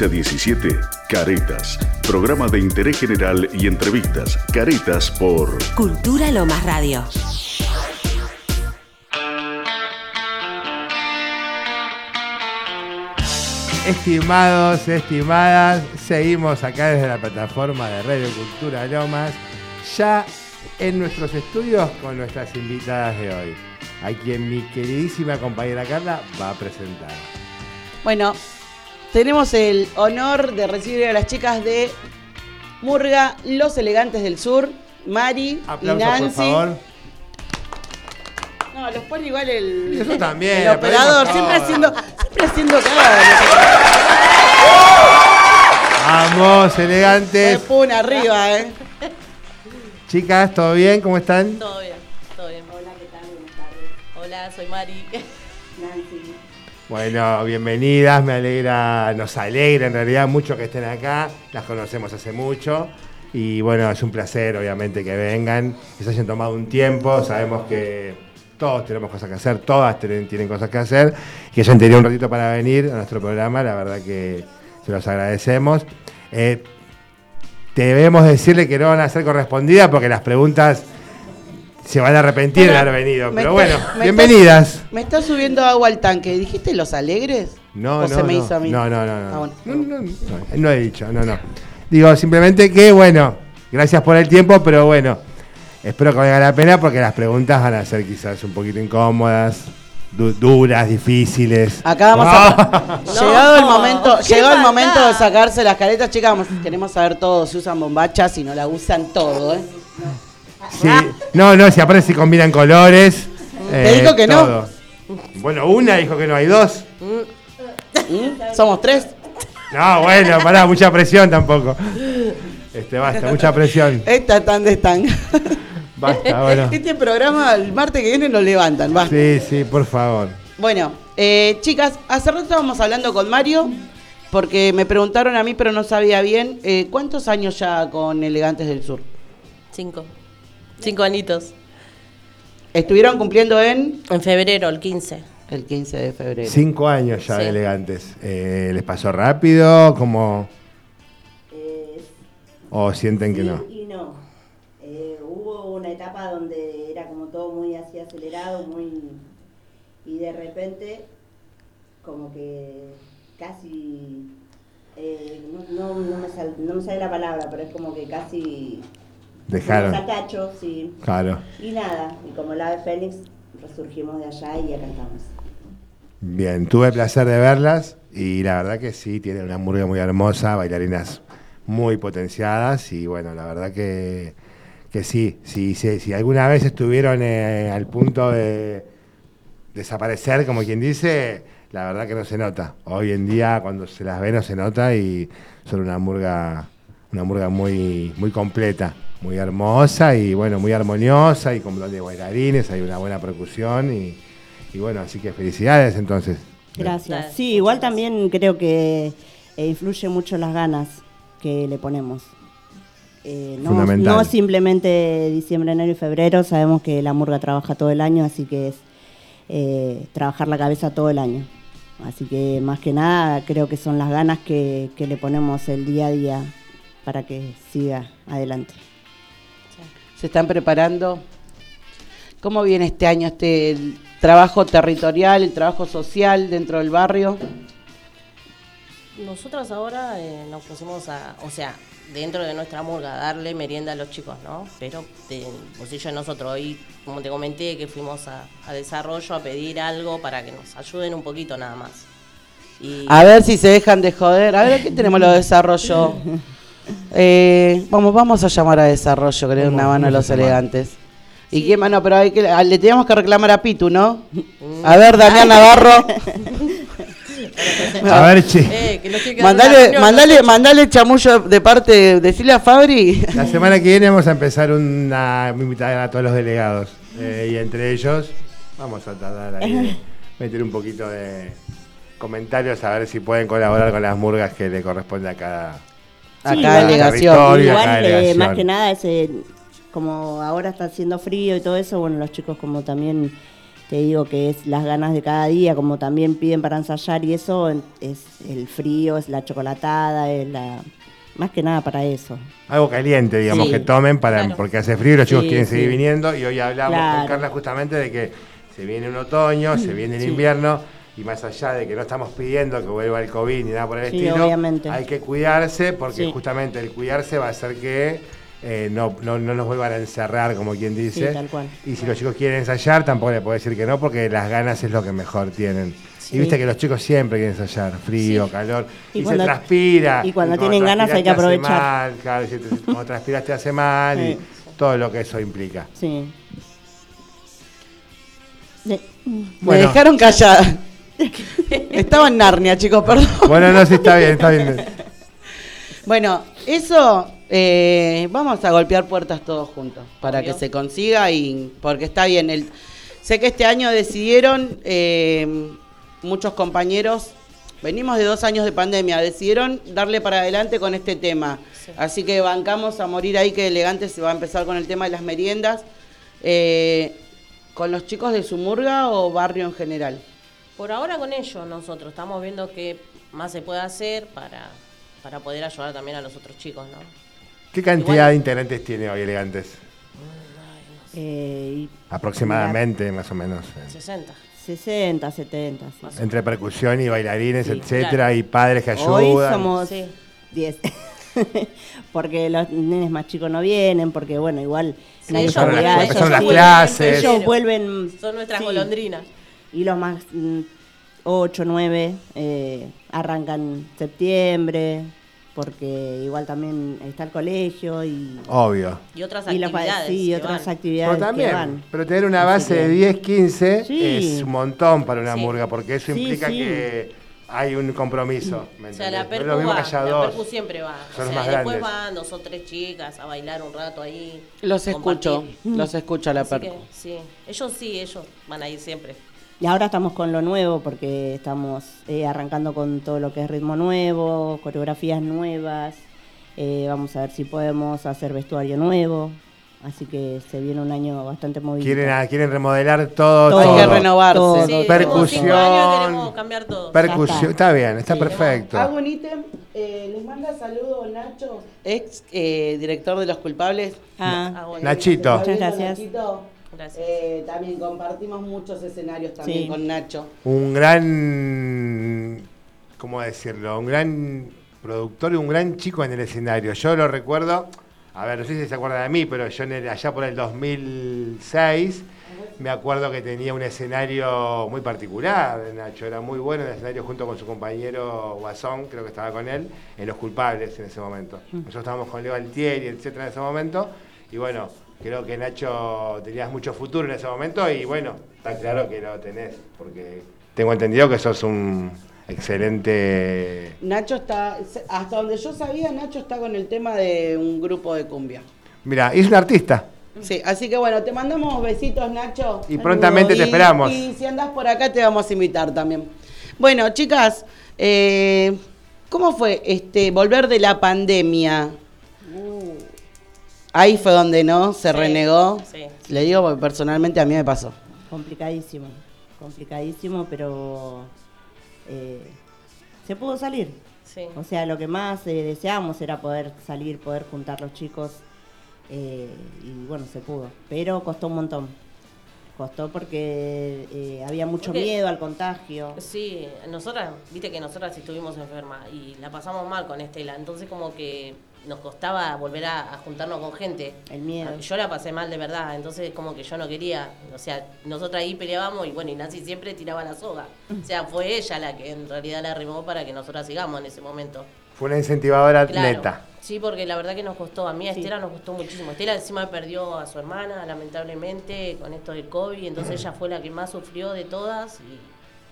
Martes de 15 a 17, Caretas. Programa de interés general y entrevistas. Caretas por Cultura Lomas Radio. Estimados, estimadas, seguimos acá desde la plataforma de Radio Cultura Lomas, ya en nuestros estudios con nuestras invitadas de hoy, a quien mi queridísima compañera Carla va a presentar. Bueno, tenemos el honor de recibir a las chicas de Murga, Los Elegantes del Sur, Mari y Nancy. por favor. No, los pone igual el, eso también, el operador, siempre haciendo, siempre haciendo. Vamos, elegantes. pun arriba, eh. Chicas, ¿todo bien? ¿Cómo están? Todo bien, todo bien. Hola, ¿qué tal? Buenas tardes. Hola, soy Mari. Nancy. Bueno, bienvenidas, me alegra, nos alegra en realidad mucho que estén acá, las conocemos hace mucho y bueno, es un placer obviamente que vengan, que se hayan tomado un tiempo, sabemos que todos tenemos cosas que hacer, todas tienen, cosas que hacer, que hayan tenido un ratito para venir a nuestro programa, la verdad que se los agradecemos. Eh, debemos decirle que no van a ser correspondidas porque las preguntas se van a arrepentir de haber venido, pero está- bueno, me bienvenidas. está- me está subiendo agua al tanque. ¿Dijiste los alegres? No, ¿O no, se me no. hizo a mí? No, no, no, no. Ah, bueno. No, no, no, no he dicho, no, no. Digo simplemente que, bueno, gracias por el tiempo, pero bueno, espero que valga la pena porque las preguntas van a ser quizás un poquito incómodas, du- duras, difíciles. Acá vamos a. llegado el No, momento, llegó el momento de sacarse las caretas, chicas. vamos- queremos saber todo. Si usan bombachas, si no la usan todo, ¿eh? Sí, no, no, si aparece si combinan colores. Te dijo que no. todo. Bueno, una dijo que no, hay dos. Somos tres. No, bueno, pará, mucha presión tampoco. Este, basta, mucha presión. Esta tan de están. Basta, bueno. Este programa el martes que viene lo levantan, va. Sí, sí, por favor. Bueno, eh, chicas, hace rato estábamos hablando con Mario, porque me preguntaron a mí, pero no sabía bien, eh, ¿cuántos años ya con Elegantes del Sur? Cinco. Cinco anitos. Estuvieron cumpliendo en En febrero, el 15. el 15 de febrero. Cinco años ya Sí. de elegantes. Eh, ¿Les pasó rápido? ¿Cómo? ¿O sienten que Sí no? Y no. Eh, hubo una etapa donde era como todo muy así acelerado, muy. Y de repente, como que casi. eh, no, no, no me sal- no me sale la palabra, pero es como que casi. Dejaron. sí. Claro. Y nada, y como el ave fénix, resurgimos de allá y acá estamos. Bien, tuve el placer de verlas y la verdad que sí, tienen una murga muy hermosa, bailarinas muy potenciadas y bueno, la verdad que, que sí, sí, sí, si alguna vez estuvieron eh, al punto de desaparecer, como quien dice, la verdad que no se nota. Hoy en día cuando se las ve no se nota y son una murga, una murga muy, muy completa, muy hermosa y bueno, muy armoniosa y con de bailarines, hay una buena percusión y, y bueno, así que felicidades entonces. Gracias. Sí, igual también creo que eh, influye mucho las ganas que le ponemos. Eh, no, Fundamental. no simplemente diciembre, enero y febrero, sabemos que la murga trabaja todo el año, así que es eh, trabajar la cabeza todo el año. Así que más que nada creo que son las ganas que, que le ponemos el día a día para que siga adelante. ¿Se están preparando? ¿Cómo viene este año este el trabajo territorial, el trabajo social dentro del barrio? Nosotros ahora eh, nos pusimos a, o sea, dentro de nuestra murga, darle merienda a los chicos, ¿no? Pero de bolsillo de nosotros. Hoy, como te comenté, que fuimos a, a desarrollo a pedir algo para que nos ayuden un poquito nada más. Y A ver si se dejan de joder. A ver, aquí tenemos los desarrollo. Eh, vamos, vamos a llamar a desarrollo, den una mano a vamos los elegantes. ¿Y qué mano? Pero hay que, le teníamos que reclamar a Pitu, ¿no? A ver, Damián Navarro. A ver, che. Eh, que tiene que Mandale, reunión, mandale, ¿no? mandale chamullo de parte de decirle a Fabri. La semana que viene vamos a empezar una invitada a todos los delegados. eh, y entre ellos vamos a tratar ahí de meter un poquito de comentarios a ver si pueden colaborar con las murgas que le corresponde a cada, A Sí, cada igual- delegación. territorio, a Igual, eh, delegación. más que nada, ese, como ahora está haciendo frío y todo eso, bueno, los chicos como también te digo que es las ganas de cada día, como también piden para ensayar y eso en- es el frío, es la chocolatada, es la más que nada para eso. Algo caliente, digamos, Sí, que tomen para claro. porque hace frío y los chicos Sí, quieren sí. seguir viniendo. Y hoy hablamos con. Carla justamente de que se viene un otoño, se viene el Sí. invierno. Y más allá de que no estamos pidiendo que vuelva el COVID ni nada por el Sí, estilo, obviamente. hay que cuidarse porque Sí. justamente el cuidarse va a hacer que eh, no, no, no nos vuelvan a encerrar, como quien dice. Sí, tal cual. Y si los chicos quieren ensayar, tampoco le puedo decir que no, porque las ganas es lo que mejor tienen. Sí. Y viste que los chicos siempre quieren ensayar, frío, calor, y, Y cuando- se transpira. y cuando tienen ganas hay que aprovechar. mal, claro, si te- cuando transpiras te hace mal y todo lo que eso implica. Sí. Me Bueno. dejaron callada. Estaba en Narnia, chicos, perdón. Bueno, no, sí, está bien, está bien. Bueno, eso eh, vamos a golpear puertas todos juntos para Obvio. que se consiga y porque está bien. El, sé que este año decidieron eh, muchos compañeros, venimos de dos años de pandemia, decidieron darle para adelante con este tema. Sí. Así que bancamos a morir ahí que elegante se va a empezar con el tema de las meriendas. Eh, ¿Con los chicos de su murga o barrio en general? Por ahora con ellos nosotros estamos viendo qué más se puede hacer para, para poder ayudar también a los otros chicos, ¿no? ¿Qué cantidad Igual- de integrantes tiene hoy Elegantes? eh, Aproximadamente, más o menos. eh. 60. 60, 70. sí. Más Entre percusión y bailarines, Sí. etcétera, Claro. y padres que ayudan. Hoy somos Sí. 10. porque los nenes más chicos no vienen, porque bueno, igual Sí, ellos las- ellos clases. Ellos vuelven. Son nuestras sí. golondrinas. Y los más 8, 9 arrancan en septiembre, porque igual también está el colegio y, Obvio. Y otras actividades. sí, y que otras van. actividades Pero que también, van. pero tener una base que- de 10, 15 Sí. es un montón para una Sí. murga, porque eso Sí, implica sí. que hay un compromiso. ¿me O sea, la? No percu, lo mismo va, la percu siempre va. Son o los sea, más después grandes. van dos o tres chicas a bailar un rato ahí. Los escucho, los escucho a la Así percu. que, sí, ellos sí, ellos van a ir siempre. Y ahora estamos con lo nuevo porque estamos eh, arrancando con todo lo que es ritmo nuevo, coreografías nuevas. eh, vamos a ver si podemos hacer vestuario nuevo. Así que se viene un año bastante movido. Quieren, a- quieren remodelar todo. Todo. Hay que todo. renovarse. Todo. Sí, Percusión. cinco años queremos cambiar todo. Percusión, está. está bien, está Sí. perfecto. Hago un ítem, eh, les manda saludos Nacho, ex eh, director de Los Culpables. Ah, Ah, bueno. Nachito. Muchas gracias. Nachito. Gracias. Eh, también compartimos muchos escenarios también Sí. con Nacho. Un gran, ¿cómo decirlo? Un gran productor y un gran chico en el escenario. Yo lo recuerdo, a ver, no sé si se acuerda de mí, pero yo en el- allá por el 2006 me acuerdo que tenía un escenario muy particular, Nacho, era muy bueno en el escenario junto con su compañero Guasón, creo que estaba con él, en Los Culpables en ese momento. Nosotros estábamos con Leo Altieri, etcétera, en ese momento, y bueno, creo que Nacho tenías mucho futuro en ese momento, y bueno, está claro que lo tenés, porque tengo entendido que sos un excelente... Nacho está, hasta donde yo sabía, Nacho está con el tema de un grupo de cumbia. Mira, es un artista. Sí, así que bueno, te mandamos besitos, Nacho. Y prontamente te esperamos. Y si andás por acá te vamos a invitar también. Bueno, chicas, eh, ¿cómo fue este volver de la pandemia? Ahí fue donde no se Sí, renegó. sí. Le digo porque personalmente a mí me pasó. complicadísimo, complicadísimo, pero eh, se pudo salir. Sí. O sea, lo que más eh, deseábamos era poder salir, poder juntar los chicos. eh, y bueno, se pudo. Pero costó un montón. Costó porque eh, había mucho Porque- miedo al contagio. Sí, nosotras, viste que nosotras estuvimos enfermas y la pasamos mal con Estela, entonces como que nos costaba volver a, a juntarnos con gente. El miedo. Yo la pasé mal de verdad, entonces como que yo no quería, o sea, nosotras ahí peleábamos y bueno, y Nancy siempre tiraba la soga. O sea, fue ella la que en realidad la arrimó para que nosotras sigamos en ese momento. Fue una incentivadora Claro. neta. Sí, porque la verdad que nos costó, a mí a Sí. Estela nos costó muchísimo. Estela encima perdió a su hermana, lamentablemente, con esto del COVID, entonces ella fue la que más sufrió de todas y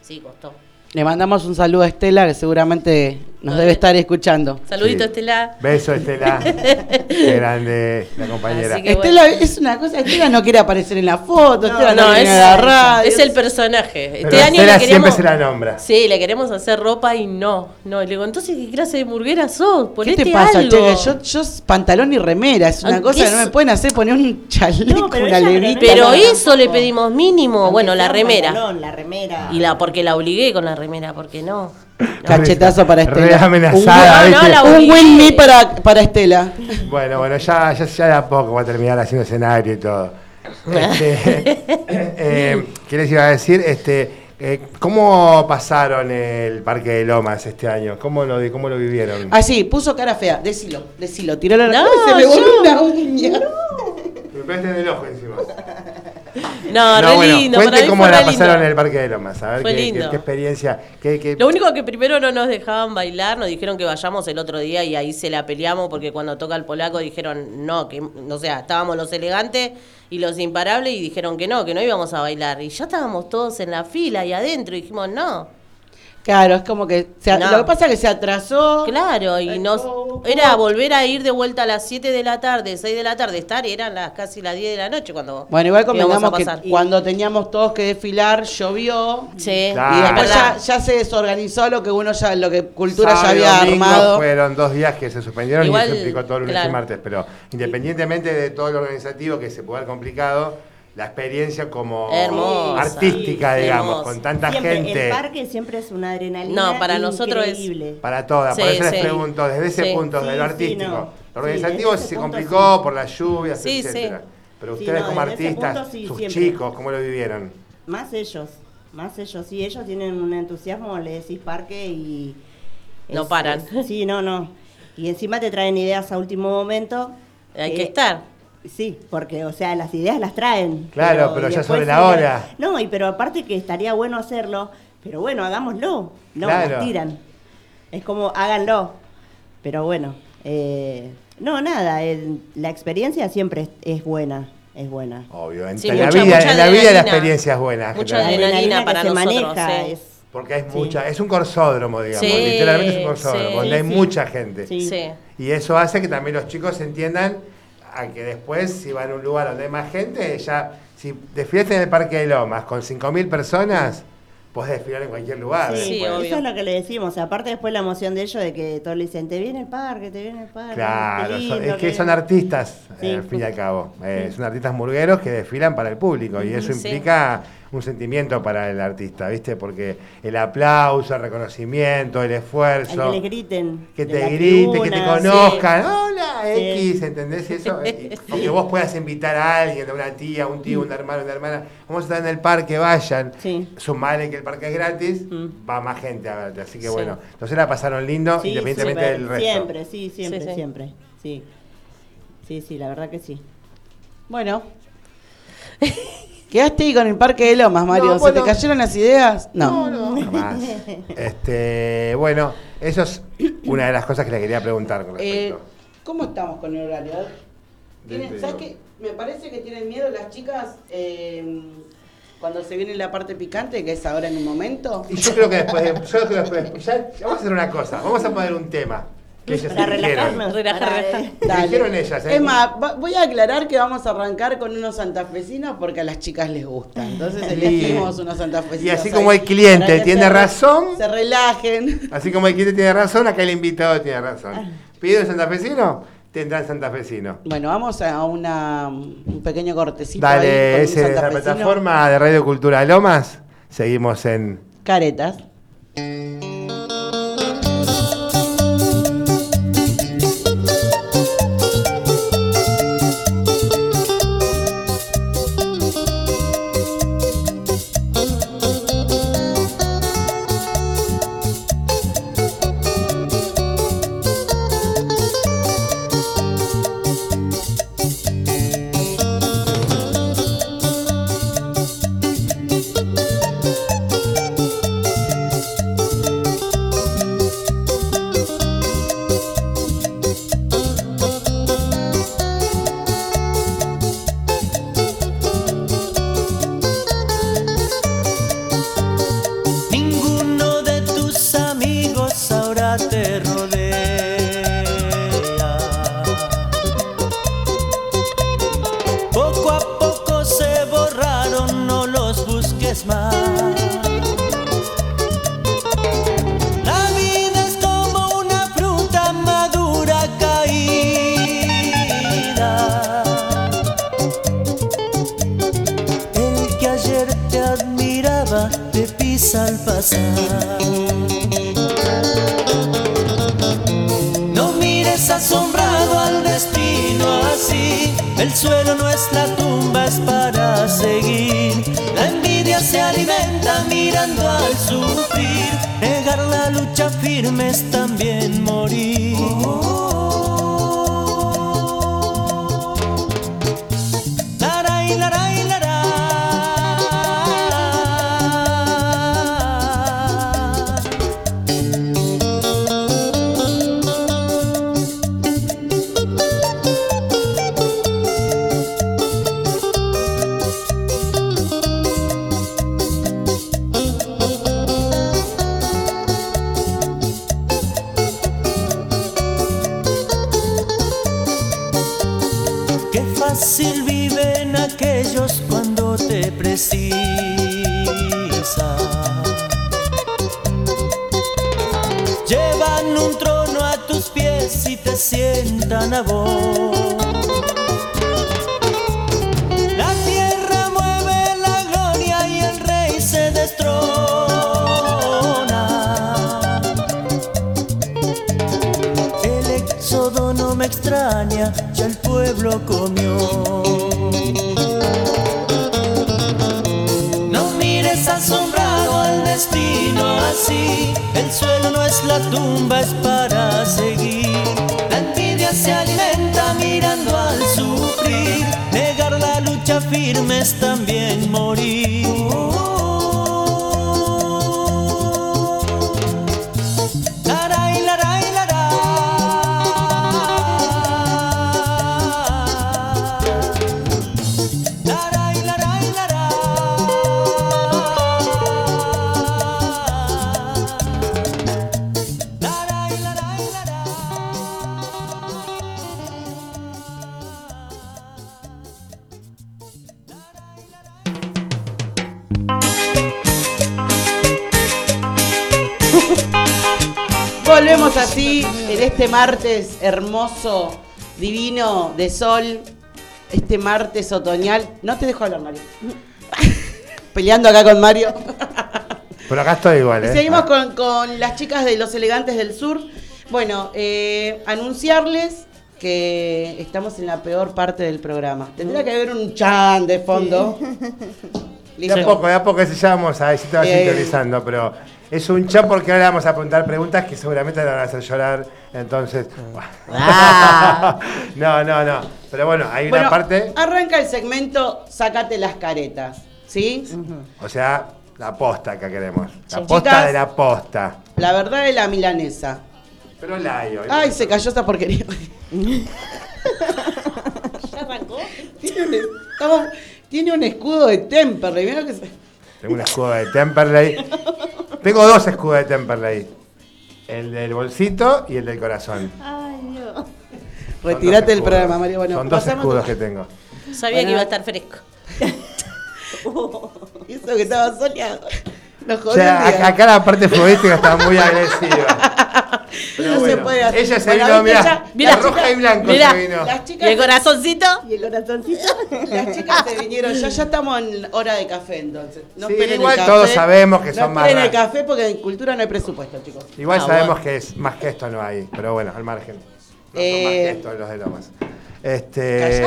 sí, costó. Le mandamos un saludo a Estela, que seguramente Nos debe estar escuchando. Saludito, Sí. Estela. Beso, Estela. Qué grande la compañera. Estela es una cosa, Estela no quiere aparecer en la foto, Estela no, No, viene es, a la radio. es el personaje. Pero Este año Estela le queríamos, siempre se la nombra. Sí, le queremos hacer ropa y no. No, le digo, entonces, ¿qué clase de murguera sos? ¿Qué Ponete te pasa, algo. Che? Yo, yo pantalón y remera, es una Ah, cosa que no eso- me pueden hacer poner un chaleco, No, pero una levita. Pero No, eso le pedimos mínimo. Aunque bueno, la remera. pantalón, la remera. Y la porque la obligué con la remera, porque no. Cachetazo para Re Estela. amenazada, Un- no, la Un win me para, para Estela. Bueno, bueno, ya, ya, ya de a poco va a terminar haciendo escenario y todo. Este, eh, ¿Qué les iba a decir? Este, eh, ¿Cómo pasaron el Parque de Lomas este año? ¿Cómo lo, cómo lo vivieron? Ah, sí, puso cara fea. Decilo, decilo. Tiró la No, se me yo- volvió una uña. Me el ojo encima. No, No, re bueno, lindo. cuente cómo la lindo. pasaron en el Parque de Lomas. A ver Fue qué, qué- lindo. qué experiencia. Qué- Lo único que primero no nos dejaban bailar, nos dijeron que vayamos el otro día y ahí se la peleamos porque cuando toca el polaco dijeron no, que, o sea, estábamos los elegantes y los imparables y dijeron que no, que no íbamos a bailar. Y ya estábamos todos en la fila y adentro y dijimos no. Claro, es como que. se- No. Lo que pasa es que se atrasó. Claro, y nos ¿cómo- era volver a ir de vuelta a las 7 de la tarde, 6 de la tarde, estar y eran las casi las 10 de la noche cuando Bueno, igual convengamos que cuando teníamos todos que desfilar, llovió. Sí, Claro. Y es después ya, ya se desorganizó lo que uno ya, lo que Cultura Sábado ya había domingo armado. Fueron dos días que se suspendieron Igual, y se explicó todo el lunes claro. y martes. Pero independientemente de todo lo organizativo que se puede haber complicado, la experiencia como Hermosa. artística, Sí, digamos, hermosa. con tanta Siempre, gente. El parque siempre es una adrenalina. No, para nosotros es- increíble. Para todas, por Sí, eso les sí. pregunto, desde ese Sí. punto, desde Sí, lo sí, artístico. no. Lo organizativo se complicó sí. por las lluvias, Sí, etcétera. sí. Pero Sí, ustedes no, como artistas, punto, sí, sus siempre. chicos, ¿cómo lo vivieron? Más ellos, más ellos. Sí, ellos tienen un entusiasmo, le decís parque y... No paran. es- sí, no, no. Y encima te traen ideas a último momento. Hay que estar. Sí, porque, o sea, las ideas las traen. Claro, pero y ya sobre la hora. No, y pero aparte que estaría bueno hacerlo, pero bueno, hagámoslo. No, Claro. las tiran. Es como, háganlo. Pero bueno, eh, no, nada, el- la experiencia siempre es, es buena, es buena. Obvio, en, Sí, en la vida, en la vida la experiencia es buena. en Mucha adrenalina para que se nosotros, maneja sí. es... Porque es Sí. mucha, es un corsódromo, digamos, Sí, literalmente es un corsódromo, sí. donde hay mucha gente. Sí. Sí. Y eso hace que también los chicos entiendan a que después, si van a un lugar donde hay más gente, ya, si desfilaste en el Parque de Lomas con 5.000 personas, podés desfilar en cualquier lugar. Sí, Sí, después. obvio. eso es lo que le decimos. Aparte después la emoción de ellos de que todos le dicen, te viene el parque, te viene el parque. Claro, lindo, es que son artistas, Sí. eh, al fin y al cabo. Eh, Son artistas murgueros que desfilan para el público y eso Sí. Un sentimiento para el artista, ¿viste? Porque el aplauso, el reconocimiento, el Al esfuerzo. que les griten. Que te griten, que te conozcan. Hola, Sí. X, ¿entendés eso? O que vos puedas invitar a alguien, a una tía, un tío, un hermano, una hermana. Vamos a estar en el parque, vayan. Sí. Sumale que el parque es gratis, Mm. va más gente a verte. Así que Sí. bueno, entonces la pasaron lindo, Sí, independientemente del resto. Siempre, sí, siempre, Sí, sí. siempre. Sí. Sí, sí, la verdad que sí. Bueno. Quedaste ahí con el Parque de Lomas, Mario. No, ¿Se bueno. te cayeron las ideas? No. Jamás. Este, bueno, eso es una de las cosas que le quería preguntar con Eh, respecto. ¿Cómo estamos con el horario? ¿Tienen- Desde- ¿Sabes qué? Me parece que tienen miedo las chicas eh, cuando se viene la parte picante, que es ahora en un momento. Y yo creo que después, de- yo creo que después ya vamos a hacer una cosa, vamos a poner un tema que ellas Para relajarnos. Para- eligieron ellas, ¿eh? Es más, va- voy a aclarar que vamos a arrancar con unos santafesinos porque a las chicas les gusta. Entonces Y- elegimos unos santafesinos. y así ahí como el cliente tiene se razón. Se relajen. Así como el cliente tiene razón, acá el invitado tiene razón. Pide un santafesino, tendrán santafesino. Bueno, vamos a una, un pequeño cortecito. ahí Dale, con ese de la santafesino. plataforma de Radio Cultura Lomas. Seguimos en Caretas. Hermoso, divino, de sol. Este martes otoñal. No te dejo hablar, Mario. Peleando acá con Mario. Pero acá estoy igual, ¿eh? Seguimos con, con las chicas de los elegantes del sur. Bueno, eh, anunciarles que estamos en la peor parte del programa. Tendría que haber un chan de fondo. De a poco, de a poco, ese ya vamos a ver si te vas Eh. sintonizando, pero es un chat porque ahora le vamos a preguntar preguntas que seguramente le van a hacer llorar, entonces... Ah. no, no, no, pero bueno, hay una Bueno, parte, arranca el segmento Sácate las caretas. ¿Sí? o sea, la posta que queremos, la Sí. posta Chicas. de la posta. La verdad de la milanesa. Pero la hay hoy. Ay, se cayó esta porquería. ¿Ya arrancó? Tiene un, estamos- tiene un escudo de Temperley. mirá que se- Tengo un escudo de Temperley. Tengo dos escudos de Temperley. El del bolsito y el del corazón. Ay, Dios. Retirate del programa, Mario. Bueno, Son dos escudos que tengo. Sabía Bueno. que iba a estar fresco. Eso que estaba soleado. Nos O sea, acá, la parte futbolística está muy agresiva. Pero No se bueno, puede hacer. Ella se Bueno, vino, mirá, ya- mirá, la roja y blanco mirá. se vino. Las ¿Y chicas, el corazoncito? Y el corazoncito. las chicas se vinieron. Ya, ya estamos en hora de café, entonces. No Sí, esperen el igual café. todos sabemos que no son más esperen el café porque en cultura no hay presupuesto, chicos. Igual Ah, sabemos bueno. que es más que esto no hay, pero bueno, al margen. No son Eh, más que esto los de Lomas. Este,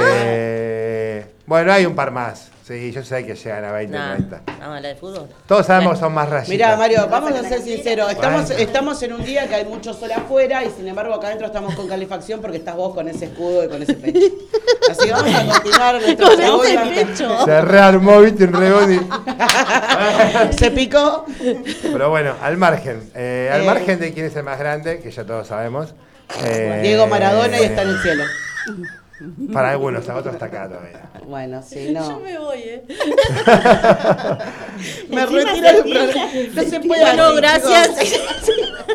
bueno, hay un par más. Sí, yo sé que llegan a 20, No, 30. no, la de fútbol. Todos sabemos que son más rayitas. Mirá, Mario, vamos a ser sinceros. Estamos, Bueno. estamos en un día que hay mucho sol afuera y sin embargo acá adentro estamos con calefacción porque estás vos con ese escudo y con ese pecho. Así que vamos a continuar nuestro Con ese pecho. Se rearmó, viste, un. Se picó. Pero bueno, al margen. eh, al Eh. margen de quién es el más grande, que ya todos sabemos. eh, Diego Maradona y está en el cielo. Para algunos, a otros está acá todavía. Bueno, sí, no. Yo me voy, ¿eh? Me retiro se del programa. No se puede Bueno, así, gracias.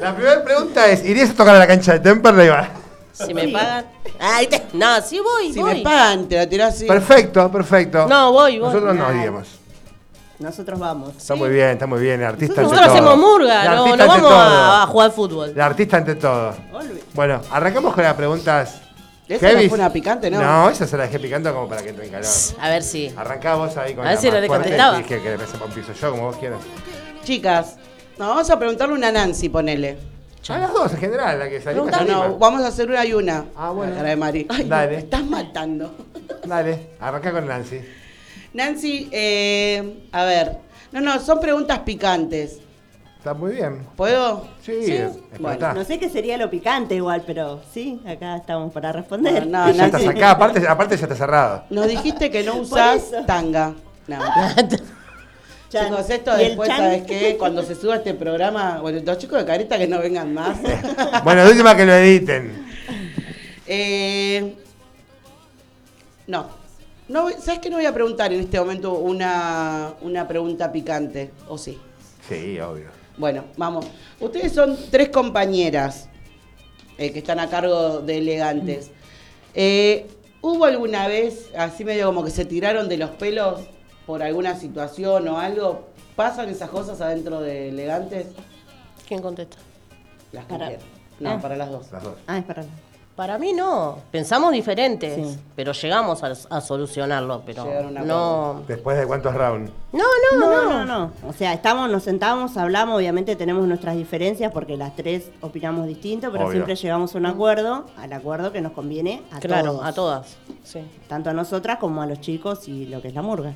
La primera pregunta es, ¿irías a tocar a la cancha de Temperley? Si me pagan. Ay, te- No, sí voy, Si voy. me pagan, te la tirás así. Perfecto, perfecto. No, voy, voy. Nosotros no iríamos. Nosotros vamos. Está muy bien, está muy bien. El artista ante Nosotros todo. hacemos murga, no, no vamos a, a jugar fútbol. El artista ante todo. Bueno, arrancamos con las preguntas. ¿Esa no fue una picante, no? No, esa se la dejé picando como para que entre en calor. A ver si. Arrancá vos ahí con A ver la si le fuerte contestaba. que, sepa un piso yo, como vos quieras. Chicas, no, vamos a preguntarle una a Nancy, ponele. A las dos en general, la que salió. No, no, vamos a hacer una y una. Ah, bueno. La cara de Mari. Ay, Dale. me estás matando. Dale, arranca con Nancy. Nancy, eh, a ver. No, no, son preguntas picantes. Está muy bien. ¿Puedo? Sí, Sí. explotá. No sé qué sería lo picante igual, pero sí, acá estamos para responder. Bueno, no, ya estás Nancy. acá, aparte, aparte ya está cerrado. Nos dijiste que no usás tanga. No. Chicos, esto ¿Y el después? ¿sabes qué? Cuando se suba este programa, bueno, los chicos de carita que no vengan más. Bueno, de última que lo editen. Eh, no. no. ¿Sabes qué? No voy a preguntar en este momento una, una pregunta picante. ¿O sí? Sí, obvio. Bueno, vamos. Ustedes son tres compañeras eh, que están a cargo de elegantes. Eh, ¿Hubo alguna vez, así medio como que se tiraron de los pelos por alguna situación o algo? ¿Pasan esas cosas adentro de elegantes? ¿Quién contesta? Las que Para- quieran. No, Ah. para las dos. Las dos. Ah, es para. Para mí no. Pensamos diferentes, Sí. pero llegamos a, a solucionarlo. Pero no. Después de cuántos rounds. No, no, No, no. no, no. O sea, estamos, nos sentamos, hablamos, obviamente tenemos nuestras diferencias porque las tres opinamos distinto, pero Obvio. siempre llegamos a un acuerdo, al acuerdo que nos conviene a Claro, todos. a todas. Sí. Tanto a nosotras como a los chicos y lo que es la murga.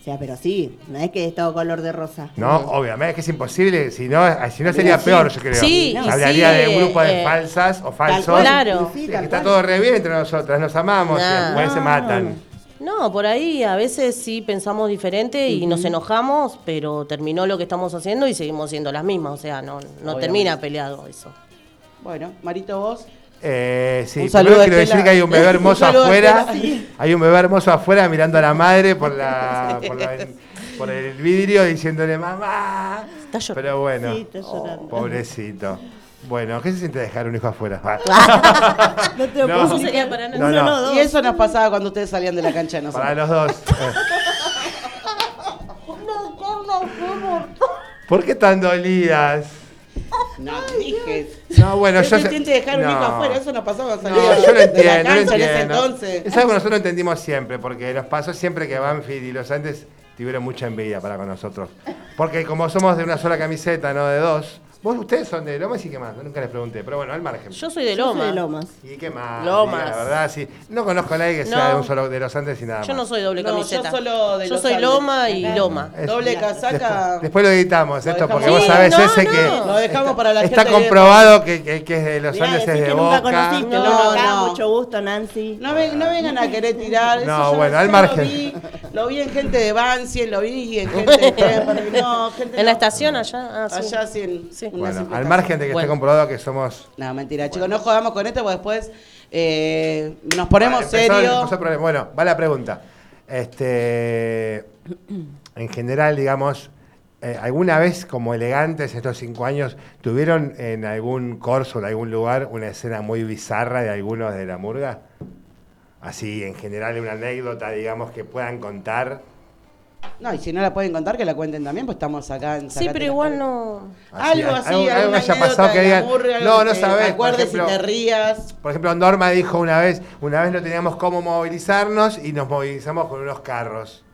O sea, pero sí, no es que es todo color de rosa. No, obviamente, es que es imposible. Si no, si no sería Sí. peor, yo creo. Sí, hablaría sí, de un grupo de eh, falsas o falsos. Claro. Sí, tal está todo re bien entre nosotras, nos amamos, y Nah. después se matan. No, por ahí a veces sí pensamos diferente y nos enojamos, pero terminó lo que estamos haciendo y seguimos siendo las mismas. O sea, no, no Obviamente. termina peleado eso. Bueno, Marito, vos. Eh, sí, Un saludo quiero decir que hay un bebé hermoso afuera. Hay un bebé hermoso afuera mirando a la madre por la, por, la- por el vidrio diciéndole mamá. Está llorando. Pero bueno, Sí, está llorando. pobrecito. Bueno, ¿qué se siente dejar un hijo afuera? No te lo No. Eso sería para No, Uno, no. no, dos. Y eso nos pasaba cuando ustedes salían de la cancha de nosotros. Para los dos. ¿Por qué tan dolidas? No, dije. No, bueno, Yo intente dejar un no. hijo afuera, eso nos pasaba cuando No, salíamos yo lo entiendo, lo cancha en ese entiendo. entonces. Es algo que nosotros entendimos siempre, porque nos pasó siempre que Banfield y los antes tuvieron mucha envidia para con nosotros. Porque como somos de una sola camiseta, no de dos, vos ustedes son de Lomas y qué más, nunca les pregunté, pero bueno, al margen. Yo soy de Yo soy Loma. de Lomas. ¿Y qué más? Lomas. Diga La verdad, sí. No conozco a nadie que sea de un solo de los antes y nada Yo más. no soy doble No, yo camiseta. solo de Yo los soy Andes. Loma y Acá. Loma. Es- Doble casaca. Después, después lo editamos Lo esto, porque dejamos. vos Sí, sabés no, ese no. que Lo dejamos para la está gente comprobado que, que- que es de los Mirá, Andes, es de Boca. conociste, No, no, mucho gusto, Nancy. No, ven- no vengan a querer tirar. No, yo bueno, al yo margen. Lo vi, en gente de Banfield, lo vi en gente de No, gente En la estación allá. Ah, sí. Allá sí, Sí. Bueno, al margen de que Bueno. esté comprobado que somos No, mentira, chicos, no jodamos con esto porque después eh, nos ponemos Vale, serios. Bueno, va la pregunta. Este, en general, digamos, eh, ¿alguna vez como elegantes estos cinco años tuvieron en algún corso, en algún lugar, una escena muy bizarra de algunos de la murga? Así, en general, una anécdota, digamos, que puedan contar. No, y si no la pueden contar, que la cuenten también, pues estamos acá en Sí, pero igual no. Algo así, algo, algo haya pasado que digan. No, no que sabés. Te por acuerdes ejemplo, y te rías. Por ejemplo, Norma dijo una vez, una vez no teníamos cómo movilizarnos y nos movilizamos con unos carros.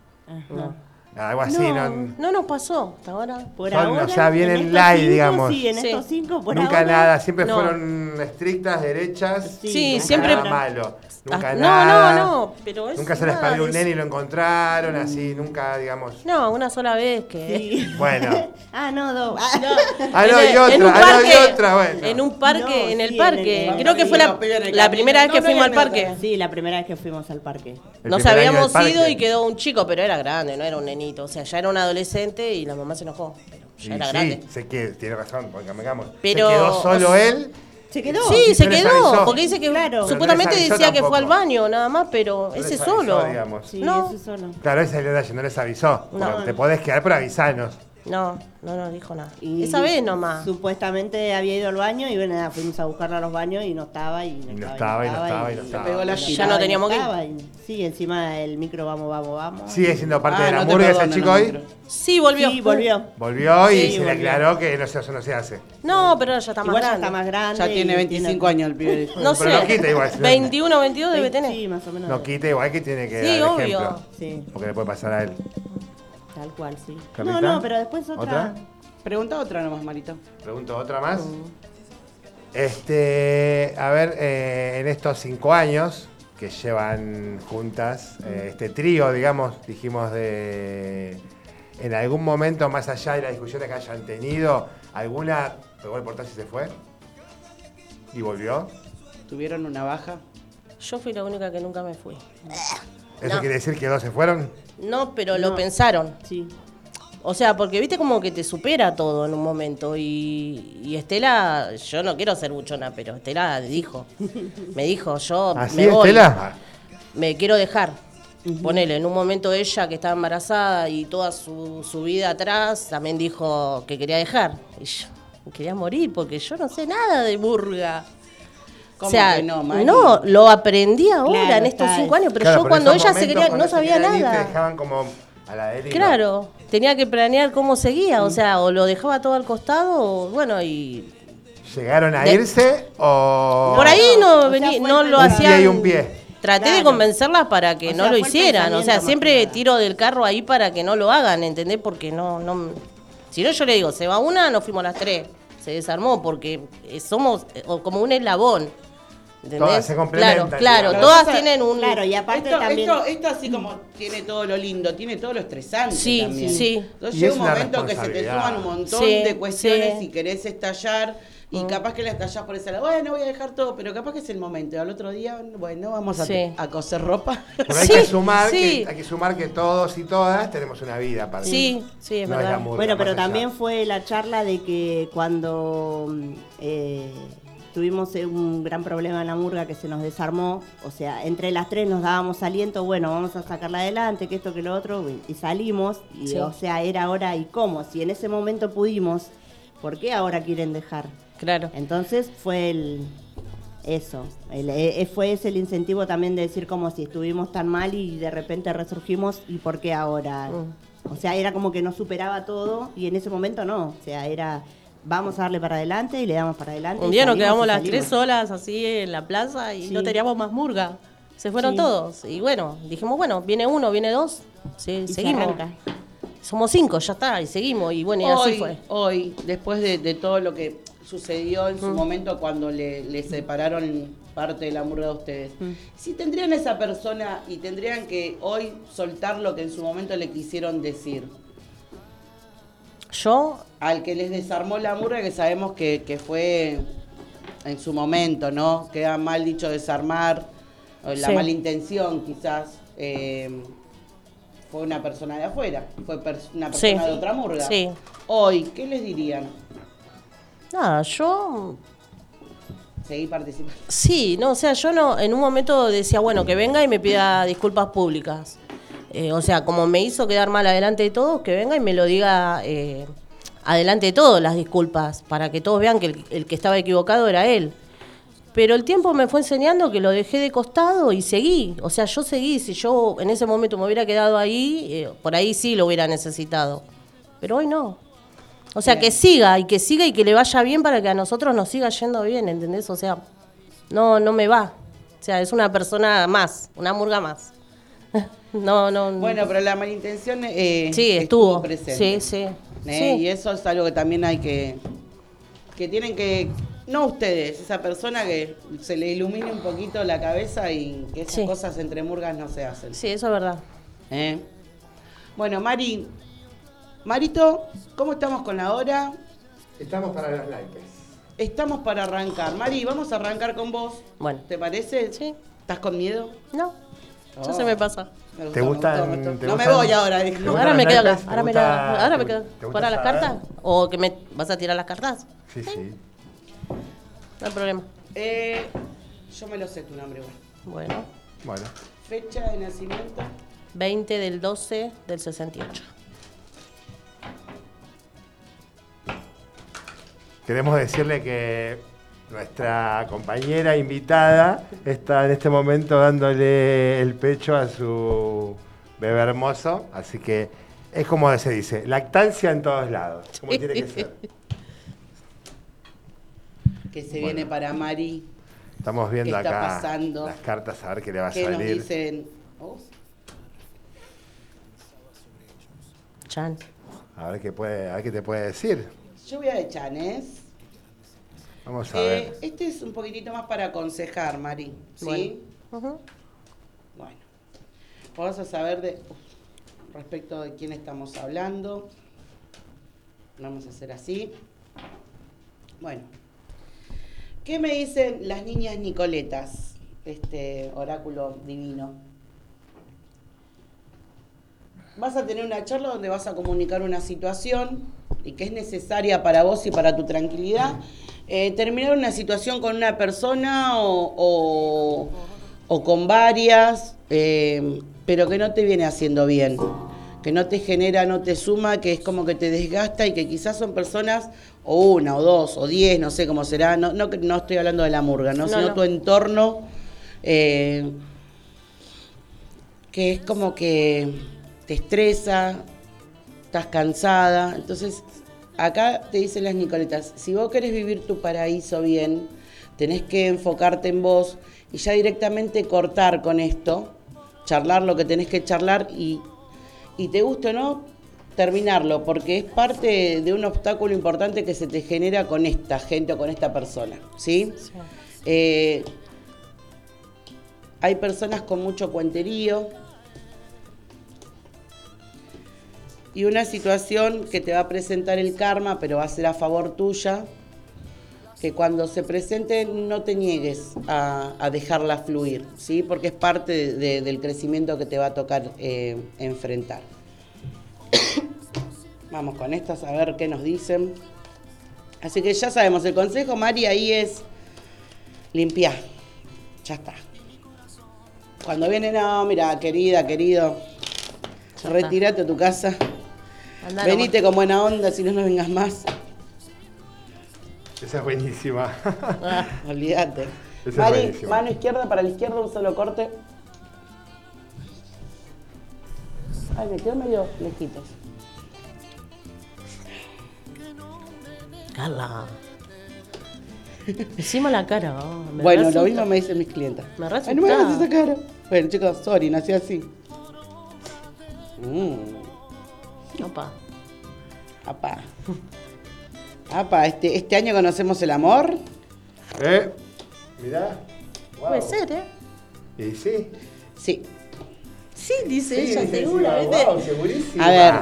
Algo así, no, ¿no? no nos pasó hasta ahora. Por Son, ahora, o sea, vienen light, cinco, digamos. Sí, en Sí. estos cinco, por Nunca ahora. nada, siempre no. fueron estrictas, derechas. Sí, siempre- Nada malo. Nunca Ah, nada. No, no, no, pero es Nunca se les perdió un nene y lo encontraron, así, nunca, digamos. No, una sola vez que. Sí. Bueno. Ah, no, dos. Ah, Ah, no, y otra, ah, no, y otra, bueno. En un parque, No, en el sí, parque. en el- Creo que fue la, primera vez No, que no fuimos al parque. Sí, la primera vez que fuimos al parque. El Nos habíamos ido y quedó un chico, pero era grande, no era un nenito. O sea, ya era un adolescente y la mamá se enojó. Pero Y ya era sí, grande. sé que tiene razón, porque convengamos. Pero- Se quedó solo él. ¿Se quedó? Sí, se quedó, avisó. porque dice que Claro. Supuestamente no avisó decía que fue al baño, nada más, pero No ese avisó, solo. digamos. Sí, No. ese solo. Claro, ese es el detalle, no les avisó. Te podés quedar, pero avisanos. No, no nos dijo nada. Y Esa vez nomás. Supuestamente había ido al baño y bueno, nada, fuimos a buscarla a los baños y no estaba y no, Y no estaba, y no estaba, y no estaba. pegó la Ya no teníamos que ir. estaba, y- Sí, encima el micro vamos, vamos, vamos. Sigue siendo parte Ah, de la no te murga ese chico no, hoy. pero- Sí, volvió. Sí, volvió. Volvió y Sí, se le aclaró que no se, eso no se hace. No, pero ya está más Igual ya grande. está más grande. Ya tiene 25 años el pibe. No Pero sé. no quita igual. 21, 22 debe tener. Sí, más o menos. No quita igual que tiene que Sí, obvio. Sí, Porque le puede pasar a él. Tal cual, sí. ¿Capitán? No, no, pero después otra. ¿Otra? Pregunta otra nomás, Marito. Pregunto otra más. Este, a ver, eh, en estos cinco años que llevan juntas, eh, este trío, digamos, dijimos de. En algún momento, más allá de las discusiones que hayan tenido, ¿alguna pegó el portazo y se fue? ¿Y volvió? ¿Tuvieron una baja? Yo fui la única que nunca me fui. ¿Eso No. quiere decir que dos se fueron? No, pero lo pensaron. Sí. O sea, porque viste como que te supera todo en un momento. Y, y Estela, yo no quiero ser buchona, pero Estela dijo. Me dijo, yo ¿Así, me voy. Estela? Me quiero dejar. Ponele, en un momento ella que estaba embarazada y toda su, su vida atrás, también dijo que quería dejar. Y yo quería morir porque yo no sé nada de burga. ¿Cómo o sea, que no, Mari? no, lo aprendí ahora Claro, en estos cinco años, pero Claro, yo pero cuando ella se quería, no sabía querían ir, nada. Te dejaban como a la de él y no. Claro, tenía que planear cómo seguía, o sea, o lo dejaba todo al costado, o bueno, y ¿Llegaron a De- irse o...? por ahí no, vení- no lo Un pie hacían. y un pie. Traté de convencerlas para que O no sea, lo hicieran, o sea, siempre nada. tiro del carro ahí para que no lo hagan, ¿entendés? Porque no, no, si no yo le digo, se va una, nos fuimos las tres, se desarmó porque somos eh, o como un eslabón, ¿entendés? Todas se complementan, Claro, claro, todas tienen un, Claro, y aparte Esto, también. esto, esto así como tiene todo lo lindo, tiene todo lo estresante Sí, también. sí. Entonces Y llega es un momento que se te suman un montón Sí, de cuestiones sí. y querés estallar y capaz que la estallás por ese lado. Bueno, voy a dejar todo, pero capaz que es el momento. Y al otro día, bueno, vamos a, Sí. a coser ropa. Pero hay, Sí, que sumar sí. que, hay que sumar que todos y todas tenemos una vida aparte. Sí, sí, es No verdad. murga, Bueno, pero allá. también fue la charla de que cuando mm, eh, tuvimos eh, un gran problema en la murga que se nos desarmó, o sea, entre las tres nos dábamos aliento, bueno, vamos a sacarla adelante, que esto, que lo otro, y- salimos, y Sí. o sea, era ahora y cómo, si en ese momento pudimos, ¿por qué ahora quieren dejar? Claro. Entonces fue el eso, el- eh, fue ese el incentivo también de decir como si estuvimos tan mal y de repente resurgimos y por qué ahora. Mm. O sea, era como que nos superaba todo y en ese momento no, o sea, era vamos a darle para adelante y le damos para adelante. Un día nos quedamos las tres solas así en la plaza y Sí. no teníamos más murga. Se fueron Sí. todos. Y bueno, dijimos, bueno, viene uno, viene dos, sí, Y se seguimos. Somos cinco, ya está, y seguimos. Y bueno, y hoy, así fue. hoy, después de, de todo lo que sucedió en su Mm. momento cuando le, le separaron parte de la murga de ustedes, Mm. si tendrían esa persona y tendrían que hoy soltar lo que en su momento le quisieron decir, Yo, al que les desarmó la murga, que sabemos que, que fue en su momento, ¿no? Queda mal dicho desarmar, o la Sí. mala intención quizás, eh, fue una persona de afuera, fue pers- una Sí. persona de otra murga. Sí. Hoy, ¿qué les dirían? nada, yo Seguí participando. Sí, no, o sea, yo no, en un momento decía, bueno, que venga y me pida disculpas públicas. Eh, o sea, como me hizo quedar mal adelante de todos, que venga y me lo diga eh, adelante de todos las disculpas, para que todos vean que el, el que estaba equivocado era él. Pero el tiempo me fue enseñando que lo dejé de costado y seguí. O sea, yo seguí. Si yo en ese momento me hubiera quedado ahí, eh, por ahí sí lo hubiera necesitado. Pero hoy no. O sea, que siga y que siga y que le vaya bien para que a nosotros nos siga yendo bien, ¿entendés? O sea, no, no me va. O sea, es una persona más, una murga más. No, no. Bueno, pero la malintención eh, sí, estuvo. presente. Sí, sí. ¿eh? sí. Y eso es algo que también hay que. que tienen que. No ustedes, esa persona que se le ilumine un poquito la cabeza y que esas Sí. cosas entre murgas no se hacen. Sí, eso es verdad. ¿eh? Bueno, Mari. Marito, ¿cómo estamos con la hora? Estamos para los naipes. Estamos para arrancar. Mari, vamos a arrancar con vos. Bueno. ¿Te parece? Sí. ¿Estás con miedo? No, ya Oh. se me pasa. Me gustó, ¿Te gustan- No me voy ahora, ¿Te dijo. gustan Ahora me quedo acá. Ahora me ¿Te quedo gusta- Ahora me quedo. ¿Fuera las cartas? ¿O que me vas a tirar las cartas? Sí, sí. No hay problema. Eh, yo me lo sé tu nombre igual. Bueno, Bueno. Fecha de nacimiento. 20 del 12 del 68. queremos decirle que nuestra compañera invitada está en este momento dándole el pecho a su bebé hermoso, así que es como se dice, lactancia en todos lados, como tiene que ser. Que se viene para Mari. Estamos viendo ¿Qué está acá pasando? las cartas a ver qué le va a ¿Qué nos salir. dicen? Oh, Chan. A ver qué puede, a ver qué te puede decir. Yo voy a de Chanes. Vamos a Eh, ver. este es un poquitito más para aconsejar, Mari. ¿Sí? Bueno. Vamos a saber de uf, respecto de quién estamos hablando. Vamos a hacer así. Bueno. ¿Qué me dicen las niñas Nicoletas? Este oráculo divino. Vas a tener una charla donde vas a comunicar una situación y que es necesaria para vos y para tu tranquilidad. Eh, terminar una situación con una persona o, o- o con varias, eh, pero que no te viene haciendo bien, que no te genera, no te suma, que es como que te desgasta y que quizás son personas, o una, o dos, o diez, no sé cómo será, no, no, que- no estoy hablando de la murga, ¿no? No, sino no. tu entorno, eh, que es como que te estresa, estás cansada. Entonces, acá te dicen las Nicoletas, si vos querés vivir tu paraíso bien, tenés que enfocarte en vos y ya directamente cortar con esto, charlar lo que tenés que charlar y, y te guste o no, terminarlo, porque es parte de un obstáculo importante que se te genera con esta gente o con esta persona, ¿sí? Eh, hay personas con mucho cuenterío y una situación que te va a presentar el karma, pero va a ser a favor tuya, que cuando se presente no te niegues a, a dejarla fluir, ¿sí? Porque es parte de- de- del crecimiento que te va a tocar eh, enfrentar. Vamos con estas a ver qué nos dicen. Así que ya sabemos, el consejo, Mari, ahí es limpiar. Ya está. Cuando viene, no, mira, querida, querido, retírate a tu casa. Andá Venite con buena onda, si no, no vengas más. Esa es buenísima. Ah, Olvídate. Mari, mano izquierda para la izquierda, un solo corte. Ay, me quedo medio lejitos. Carla. Hicimos la cara. oh, me bueno, lo mismo me dicen mis clientes. Me re Ay, no me hagas esa cara. Bueno, chicos, sorry, nací así. Mmm, Opa. apá. Apá, este, este año conocemos el amor. ¿Eh? Mirá. Wow. Puede ser, ¿eh? ¿Y sí? Sí. Sí, dice Sí, ella, dice segura, encima, ¿viste? wow, segurísima. A ver,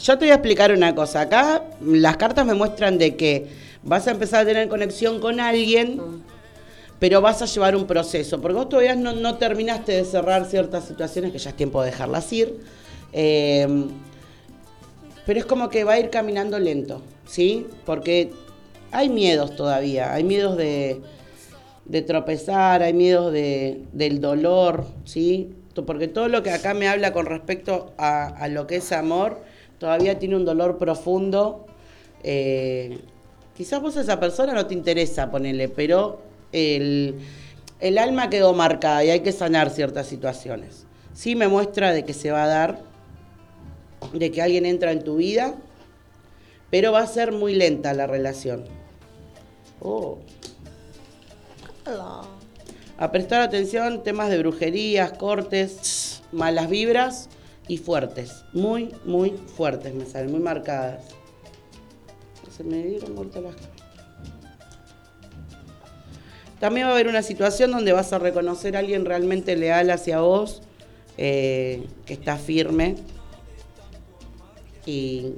yo te voy a explicar una cosa. Acá las cartas me muestran de que vas a empezar a tener conexión con alguien, pero vas a llevar un proceso. Porque vos todavía no, no terminaste de cerrar ciertas situaciones que ya es tiempo de dejarlas ir. Eh, pero es como que va a ir caminando lento, ¿sí? Porque hay miedos todavía, hay miedos de, tropezar, hay miedos de, del dolor, ¿sí? Porque todo lo que acá me habla con respecto a, a lo que es amor, todavía tiene un dolor profundo. eh, quizás vos a esa persona no te interesa ponerle, pero el, el alma quedó marcada y hay que sanar ciertas situaciones. Sí me muestra de que se va a dar, de que alguien entra en tu vida, pero va a ser muy lenta la relación. Oh. A prestar atención, temas de brujerías, cortes, malas vibras y fuertes. Muy, muy fuertes me salen, muy marcadas. Se me dieron vuelta las. También va a haber una situación donde vas a reconocer a alguien realmente leal hacia vos, eh, que está firme. Y,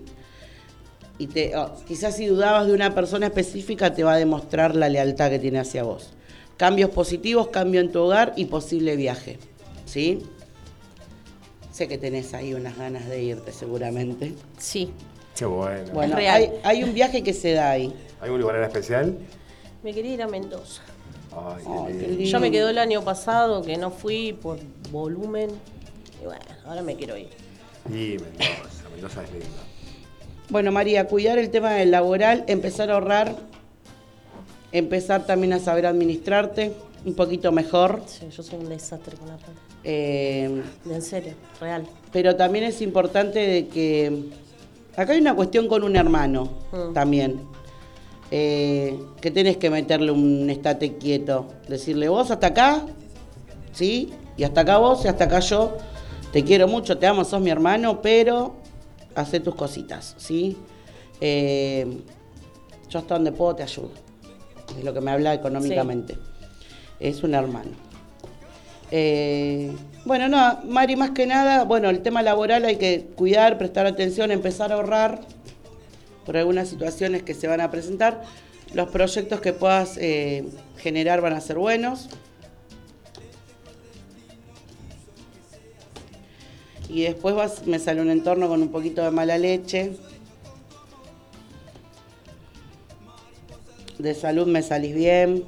y te, oh, quizás si dudabas de una persona específica, te va a demostrar la lealtad que tiene hacia vos. Cambios positivos, cambio en tu hogar y posible viaje. ¿Sí? Sé que tenés ahí unas ganas de irte seguramente. Sí. Qué bueno. Bueno, real. hay, hay un viaje que se da ahí. ¿Hay un lugar en especial? Me quería ir a Mendoza. Ay, qué lindo. Yo me quedó el año pasado que no fui por volumen. Y bueno, ahora me quiero ir. Y Mendoza, Mendoza es lindo. Bueno, María, cuidar el tema del laboral, empezar a ahorrar empezar también a saber administrarte un poquito mejor. Sí, yo soy un desastre con la plata. Eh, En serio, real. pero también es importante de que acá hay una cuestión con un hermano Mm. también. eh, que tenés que meterle un estate quieto. Decirle vos hasta acá, ¿sí? Y hasta acá vos y hasta acá yo. Te quiero mucho, te amo, sos mi hermano, pero hacé tus cositas, ¿sí? Eh, yo hasta donde puedo te ayudo. Es lo que me habla económicamente. Es un hermano. Eh, bueno, no, Mari, más que nada, bueno, el tema laboral hay que cuidar, prestar atención, empezar a ahorrar por algunas situaciones que se van a presentar. Los proyectos que puedas eh, generar van a ser buenos. Y después vas, me sale un entorno con un poquito de mala leche. De salud me salís bien.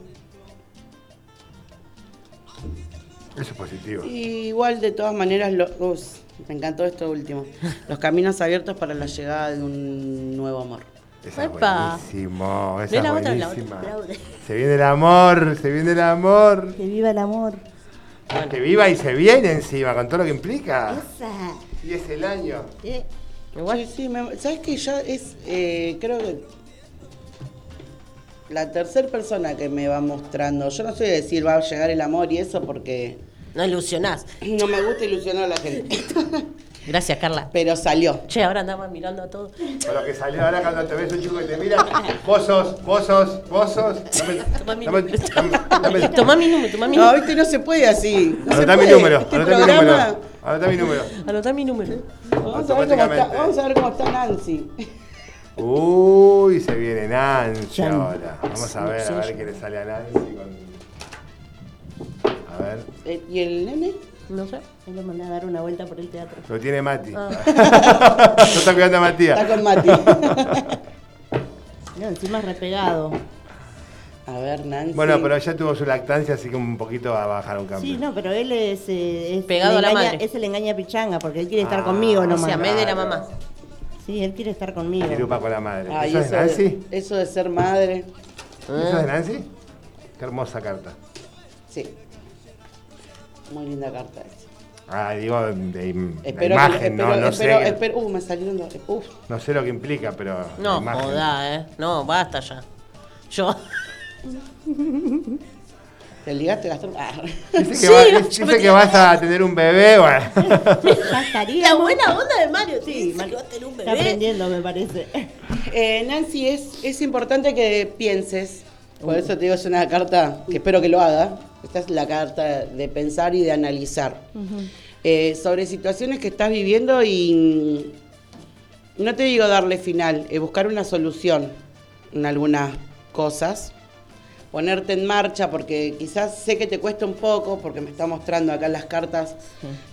Eso es positivo. Y igual de todas maneras, lo- us, me encantó esto último. Los caminos abiertos para la llegada de un nuevo amor. Esa es buenísimo, esa es buenísima. Se viene el amor, se viene el amor. Que viva el amor. Que viva y se viene encima, con todo lo que implica. Esa. Y es el año. Eh, Igual, sí, me- ¿sabes que Ya es, eh, creo que la tercera persona que me va mostrando. Yo no soy de decir va a llegar el amor y eso porque No ilusionás. no me gusta ilusionar a la gente. Gracias, Carla. Pero salió. Che, ahora andamos mirando a todos. Lo que salió ahora cuando te ves un chico que te mira, vos sos. Dame, Tomá mi número. Tomá mi número, No, viste, no se puede así. No Anotá mi número, Este anotá mi número. Anotá mi número. Anotá mi número. Vamos a, ver cómo está, vamos a ver cómo está Nancy. Uy, se viene Nancy ahora. Vamos a ver, a ver qué le sale a Nancy con. A ver, Eh, ¿Y el nene? No sé. me lo mandé a dar una vuelta por el teatro. lo tiene Mati. Ah. no está cuidando a Matías. Está con Mati. No, encima repegado. A ver, Nancy. Bueno, pero ya tuvo su lactancia, así que un poquito va a bajar un cambio. Sí, no, pero él es, eh, es Pegado a la engaña- madre. Es el engaña pichanga, porque él quiere estar Ah, conmigo O nomás. sea, me de la mamá. Sí, él quiere estar conmigo. Tirupa con la madre. Ay, ¿Eso es de Nancy? De, eso de ser madre. ¿Eso es de Nancy? Qué hermosa carta. Sí. Muy linda carta esa. Ah, digo, de, de Espero imagen, que, no, espero, no espero, sé. espero- uh, me salieron dos. Uf. No sé lo que implica, pero. No, joda, eh. No, basta ya. Yo. Te ligaste trompas. Ah. Dice que, Sí, va- yo dice me- que vas a tener un bebé, bueno. Ya estaría. La buena onda de Mario. Sí, Sí, Mar- que va a tener un Está bebé. aprendiendo, me parece. Eh, Nancy, es, es importante que pienses. Por eso te digo, es una carta que espero que lo haga. Esta es la carta de pensar y de analizar. Eh, sobre situaciones que estás viviendo y no te digo darle final, es buscar una solución en algunas cosas. Ponerte en marcha, porque quizás sé que te cuesta un poco, porque me está mostrando acá las cartas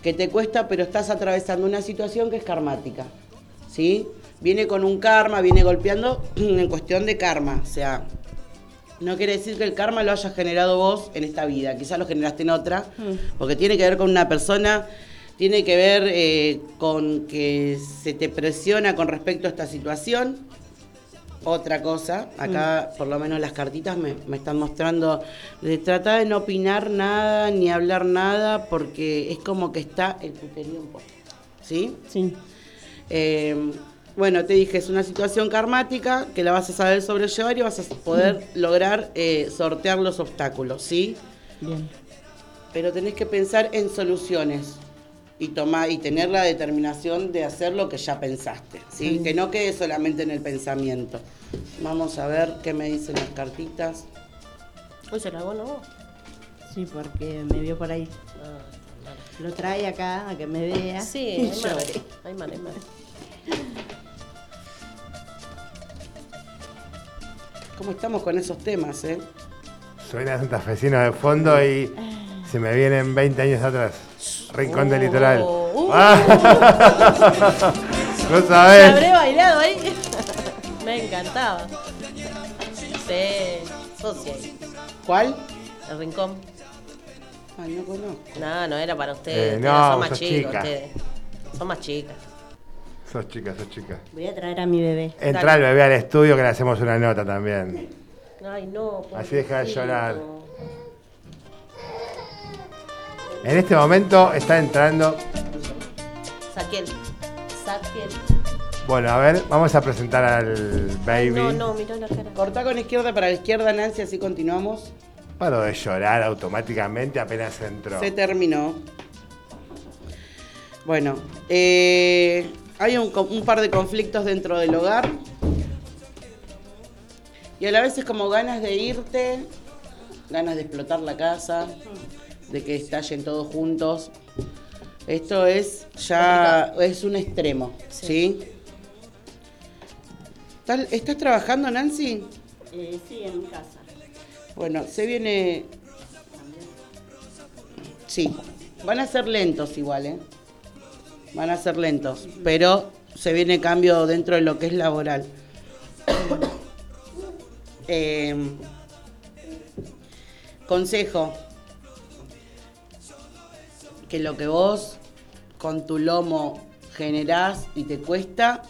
que te cuesta, pero estás atravesando una situación que es karmática. ¿Sí? Viene con un karma, viene golpeando en cuestión de karma. O sea, no quiere decir que el karma lo hayas generado vos en esta vida, quizás lo generaste en otra, porque tiene que ver con una persona, tiene que ver eh, con que se te presiona con respecto a esta situación. Otra cosa, acá por lo menos las cartitas me, me están mostrando de tratar de no opinar nada ni hablar nada porque es como que está el puterío un poco. ¿Sí? Sí. Eh, bueno, te dije, es una situación karmática que la vas a saber sobrellevar y vas a poder lograr eh, sortear los obstáculos, ¿sí? Bien. Pero tenés que pensar en soluciones y tomar y tener la determinación de hacer lo que ya pensaste, ¿sí? Que no quede solamente en el pensamiento. Vamos a ver qué me dicen las cartitas. Uy, se la hago, ¿no? Sí, porque me vio por ahí. Lo trae acá a que me vea. Sí, hay madre. Hay madre, hay madre. ¿Cómo estamos con esos temas, eh? Suena santafesino de fondo y se me vienen 20 años atrás. Rincón del litoral. uh. Ah. no ¿Se sabés. habré bailado ahí? Me encantaba. Sí, socia. ¿Cuál? El rincón. Ay, no conozco. No, no era para ustedes. Eh, ustedes no, son más chicos chica. ustedes. Son más chicas. Sos chica, sos chica. Voy a traer a mi bebé. Entra el bebé al estudio que le hacemos una nota también. Ay, no. Así deja de llorar. En este momento está entrando. Saquiel. Saquiel. Bueno, a ver, vamos a presentar al baby. No, no, mirá la cara. Cortá con izquierda para la izquierda, Nancy, así continuamos. Paró de llorar automáticamente apenas entró. Se terminó. Bueno, eh, hay un, un par de conflictos dentro del hogar. Y a la vez es como ganas de irte, ganas de explotar la casa, de que estallen todos juntos. Esto es ya es un extremo, ¿sí? ¿Estás, estás trabajando, Nancy? Eh, sí, en casa. Bueno, se viene. Sí, van a ser lentos igual, ¿eh? Van a ser lentos, pero se viene cambio dentro de lo que es laboral. Eh, consejo: que lo que vos con tu lomo generás y te cuesta,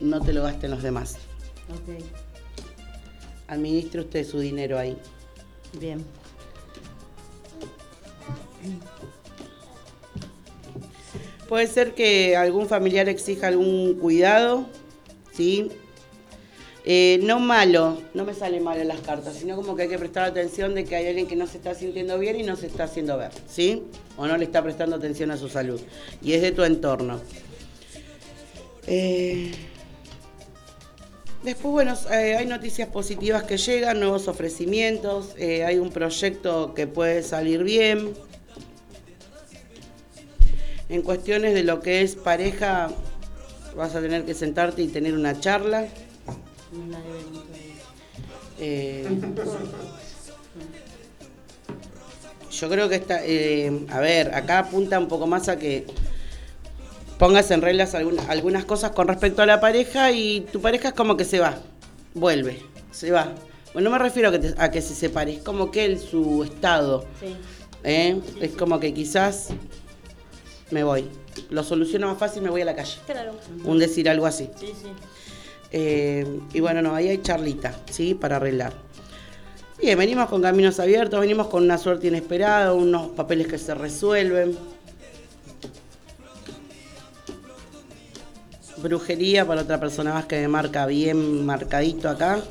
no te lo gasten los demás. Ok, Administre usted su dinero ahí. bien. Puede ser que algún familiar exija algún cuidado, ¿sí? Eh, no malo, no me sale mal en las cartas, sino como que hay que prestar atención de que hay alguien que no se está sintiendo bien y no se está haciendo ver, ¿sí? O no le está prestando atención a su salud. Y es de tu entorno. Eh, Después, bueno, eh, hay noticias positivas que llegan, nuevos ofrecimientos, hay un proyecto que puede salir bien. En cuestiones de lo que es pareja, vas a tener que sentarte y tener una charla. Eh, yo creo que está, eh, a ver, acá apunta un poco más a que pongas en reglas alguna- algunas cosas con respecto a la pareja y tu pareja es como que se va, vuelve, se va. Bueno, no me refiero a que, te- a que se separe, es como que él, su estado, Sí. ¿eh? es como que quizás me voy. Lo soluciono más fácil, me voy a la calle. Claro. Un decir algo así. Sí, sí. Eh, y bueno, no, ahí hay charlita, ¿sí? Para arreglar. Bien, venimos con caminos abiertos, venimos con una suerte inesperada, unos papeles que se resuelven. Brujería para otra persona más que me marca bien marcadito acá.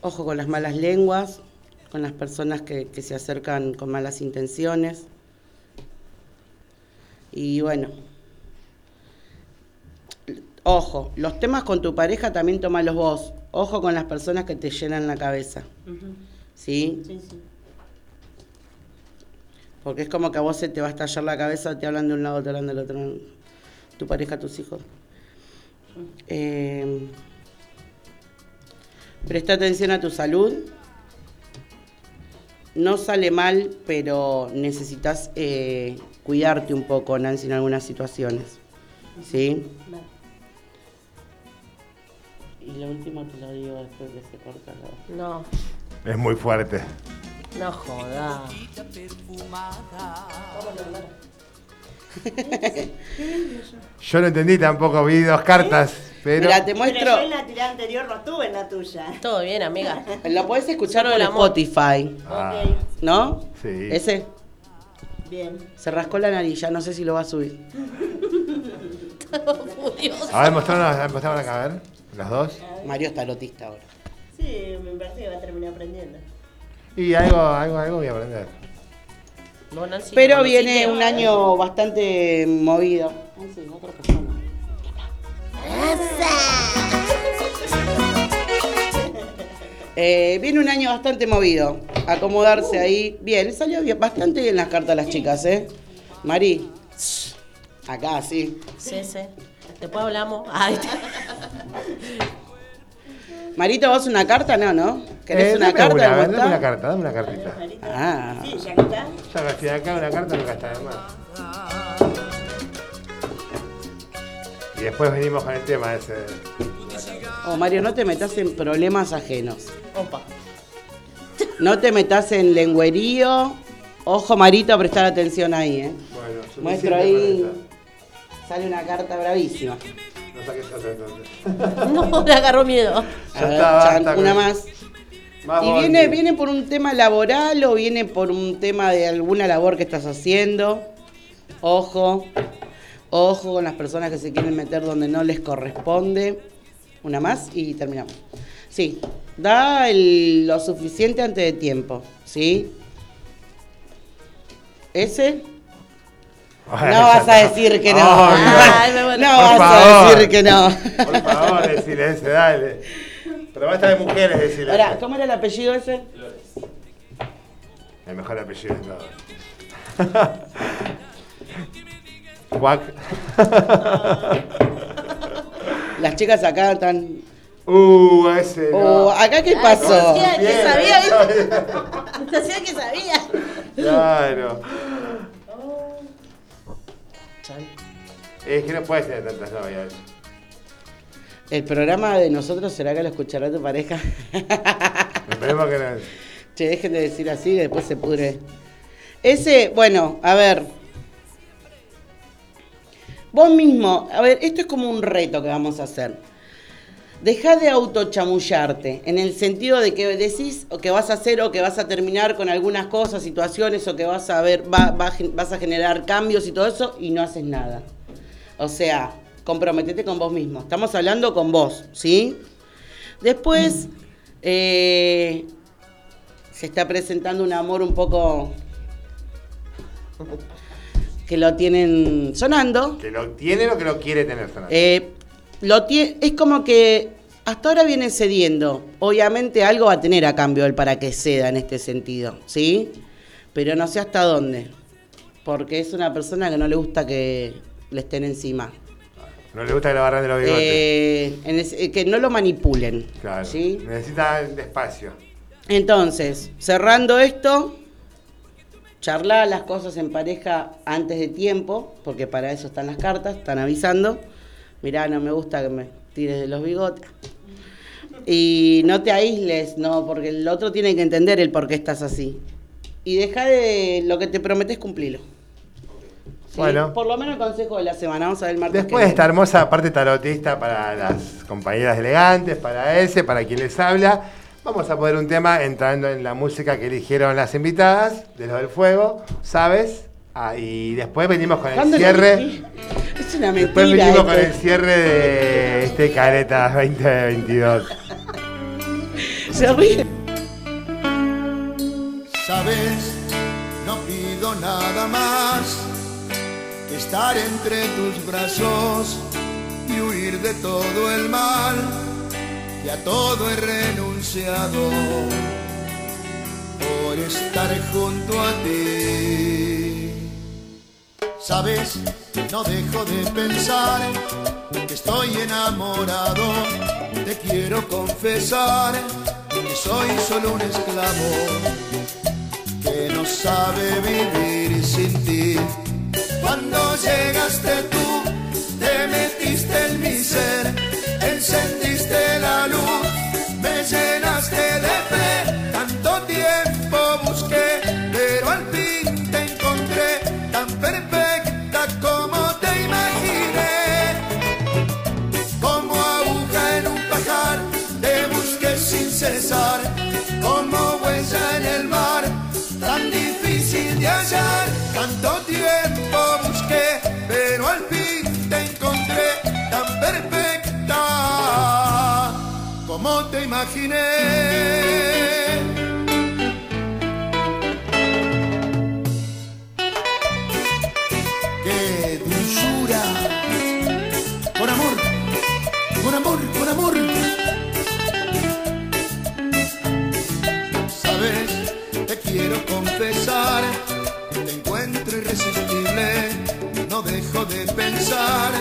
Ojo con las malas lenguas, con las personas que, que se acercan con malas intenciones. Y bueno, ojo, los temas con tu pareja también tomalos vos. Ojo con las personas que te llenan la cabeza. ¿Sí? Sí, sí. Porque es como que a vos se te va a estallar la cabeza, te hablan de un lado, te hablan del otro. Tu pareja, tus hijos. Eh, presta atención a tu salud. No sale mal, pero necesitas eh, cuidarte un poco, Nancy, en algunas situaciones. ¿Sí? Vale. Y lo último te lo digo después que se corta la... No, Es muy fuerte. no joda. Yo no entendí tampoco, vi dos cartas, pero. Mira, te Pero muestro. yo en la tirada anterior no estuve en la tuya. Todo bien, amiga. Lo podés escuchar amor. Spotify, Ah, ¿no? sí. Ese. bien. Se rascó la nariz, ya no sé si lo va a subir. Furioso. A ver, mostraron, mostraron acá, a ver. Las dos. Mario está lotista ahora. Sí, me parece que va a terminar aprendiendo. Y algo, algo, algo voy a aprender. Pero ¿lo viene un año bastante movido. Ay, sí, otra persona. Eh, viene un año bastante movido. Acomodarse ahí. Bien, salió bien, bastante bien las cartas a las chicas, ¿eh? Mari, acá, sí. Sí, sí. Después hablamos. Ay, Marito, ¿vos una carta? No, ¿no? ¿Querés Eh, una carta? Una, dame una carta, dame una cartita. Ah. Sí, ya que está. Ya que estoy acá, una carta nunca está de más. Y después venimos con el tema ese. Oh, Mario, no te metas en problemas ajenos. opa. No te metas en lengüerío. Ojo, Marito, a prestar atención ahí, ¿eh? Bueno, Muestro ahí. Sale una carta bravísima. No te- No, le agarró miedo. Ya ver, está, Chan, una más. ¿Y viene, viene por un tema laboral o viene por un tema de alguna labor que estás haciendo? Ojo, ojo con las personas que se quieren meter donde no les corresponde. Una más y terminamos. Sí, da el- lo suficiente antes de tiempo, ¿sí? ¿Ese? No vas a decir que no. Ay, me muero. No Por vas a decir que no. Por favor, decile ese, dale. Pero basta de mujeres, decile. Ahora, ese. ¿cómo era el apellido ese? El mejor apellido de todos. Guac. Las chicas acá están. Uh, ese. Oh, no. ¿Acá qué pasó? Decía que sabía, que sabía. Claro. Es que no puedes tener tantas novias. El programa de nosotros será que lo escuchará tu pareja. Esperemos que no. Che, dejen de decir así, después se pudre. Ese, bueno, a ver. Vos mismo, a ver, esto es como un reto que vamos a hacer. Deja de autochamullarte, en el sentido de que decís o que vas a hacer o que vas a terminar con algunas cosas, situaciones, o que vas a ver, vas a generar cambios y todo eso, y no haces nada. O sea, comprometete con vos mismo. Estamos hablando con vos, ¿sí? Después, eh, se está presentando un amor un poco que lo tienen sonando. Que lo tiene o que lo quiere tener Fernando. Eh, lo es como que hasta ahora viene cediendo. Obviamente algo va a tener a cambio él para que ceda en este sentido, ¿sí? Pero no sé hasta dónde. Porque es una persona que no le gusta que le estén encima. No le gusta que lo agarren de los bigotes. Eh, en eh, que no lo manipulen. claro. ¿sí? Necesita despacio. Entonces, cerrando esto, charlar las cosas en pareja antes de tiempo, porque para eso están las cartas, están avisando. Mirá, no me gusta que me tires de los bigotes. Y no te aísles, no, porque el otro tiene que entender el por qué estás así. Y deja de lo que te prometes cumplirlo. ¿Sí? Bueno. Por lo menos el consejo de la semana. Vamos a ver el martes. Después de esta hermosa parte tarotista para las compañeras elegantes, para ese, para quien les habla, vamos a poner un tema entrando en la música que eligieron las invitadas de lo del fuego, ¿sabes? Ah, y después venimos con el ¿Cuándo lo cierre. Es una Después mentira. venimos con el cierre de este Caretas 2022. Se ríe. Sabes, no pido nada más que estar entre tus brazos y huir de todo el mal que a todo he renunciado por estar junto a ti. Sabes, no dejo de pensar que estoy enamorado. Te quiero confesar que soy solo un esclavo que no sabe vivir sin ti. Cuando llegaste tú, te metiste en mi ser, encendiste la luz, me llenaste de fe. Como te imaginé. ¡Qué dulzura! Con amor, con amor, con amor. Sabes, te quiero confesar, te encuentro irresistible. No dejo de pensar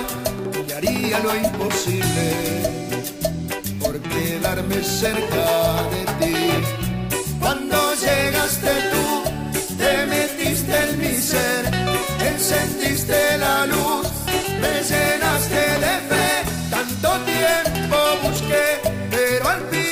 que haría lo imposible quedarme cerca de ti. Cuando llegaste tú, te metiste en mi ser, encendiste la luz, me llenaste de fe. Tanto tiempo busqué, pero al fin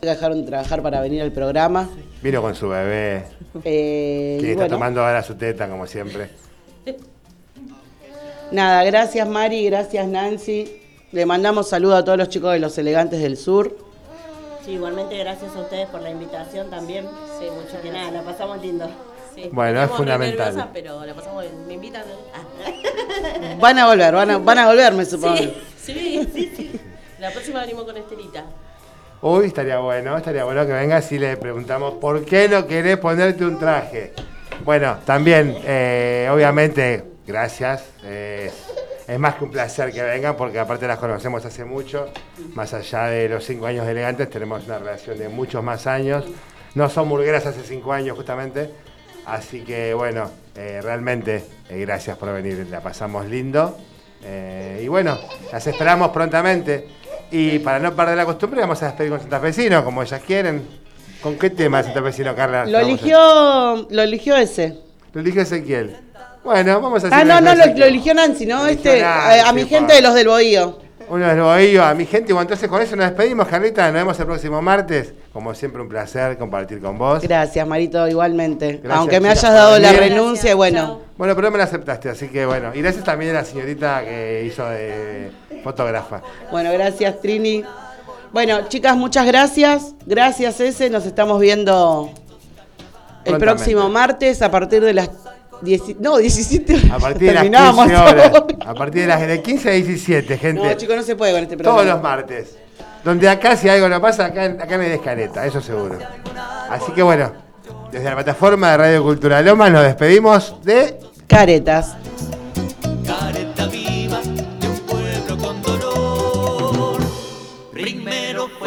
Dejaron de trabajar para venir al programa. Vino con su bebé, Eh, que está bueno, tomando ahora su teta, como siempre. Nada, gracias Mari, gracias Nancy. Le mandamos saludos a todos los chicos de los elegantes del sur. Sí, igualmente gracias a ustedes por la invitación también. Sí, mucho que nada, la pasamos lindo. Sí, Bueno, es estamos fundamental. pero la pasamos bien. ¿Me invitan? Ah. Van a volver, van a, van a volver, me supongo. Sí, sí, sí, sí. La próxima venimos con Estelita. Uy, estaría bueno, estaría bueno que vengas y le preguntamos por qué no querés ponerte un traje. Bueno, también, eh, obviamente, gracias. es más que un placer que vengan porque aparte las conocemos hace mucho. Más allá de los cinco años de elegantes, tenemos una relación de muchos más años. No son murgueras hace cinco años justamente. Así que bueno, eh, realmente eh, gracias por venir, la pasamos lindo. Y bueno, las esperamos prontamente. Y para no perder la costumbre, vamos a despedir con Santafesino, como ellas quieren. ¿Con qué tema Santafesino, Carla? Lo eligió, lo eligió ese. Lo eligió Ezequiel. Bueno, vamos a Ah, no, no, lo, lo eligió Nancy, ¿no? Eligió Este, Nancy, a mi por- gente de los del Bohío. Uno del Bohío, a mi gente. Bueno, entonces con eso nos despedimos, Carlita. Nos vemos el próximo martes. Como siempre, un placer compartir con vos. Gracias, Marito, igualmente. Gracias, Aunque me hayas dado la renuncia, bueno. Bueno, pero me la aceptaste, así que bueno. Y gracias también a la señorita que hizo de fotógrafa. Bueno, gracias, Trini. Bueno, chicas, muchas gracias. Gracias, ese. Nos estamos viendo el próximo martes a partir de las 10, no, 17 A partir de las Terminábamos 15 horas. A partir de las de 15 a 17, gente. No, chicos, no se puede con este programa. Todos los martes. Donde acá, si algo no pasa, acá, acá me descareta, eso seguro. Así que bueno, desde la plataforma de Radio Cultura Loma nos despedimos de Caretas.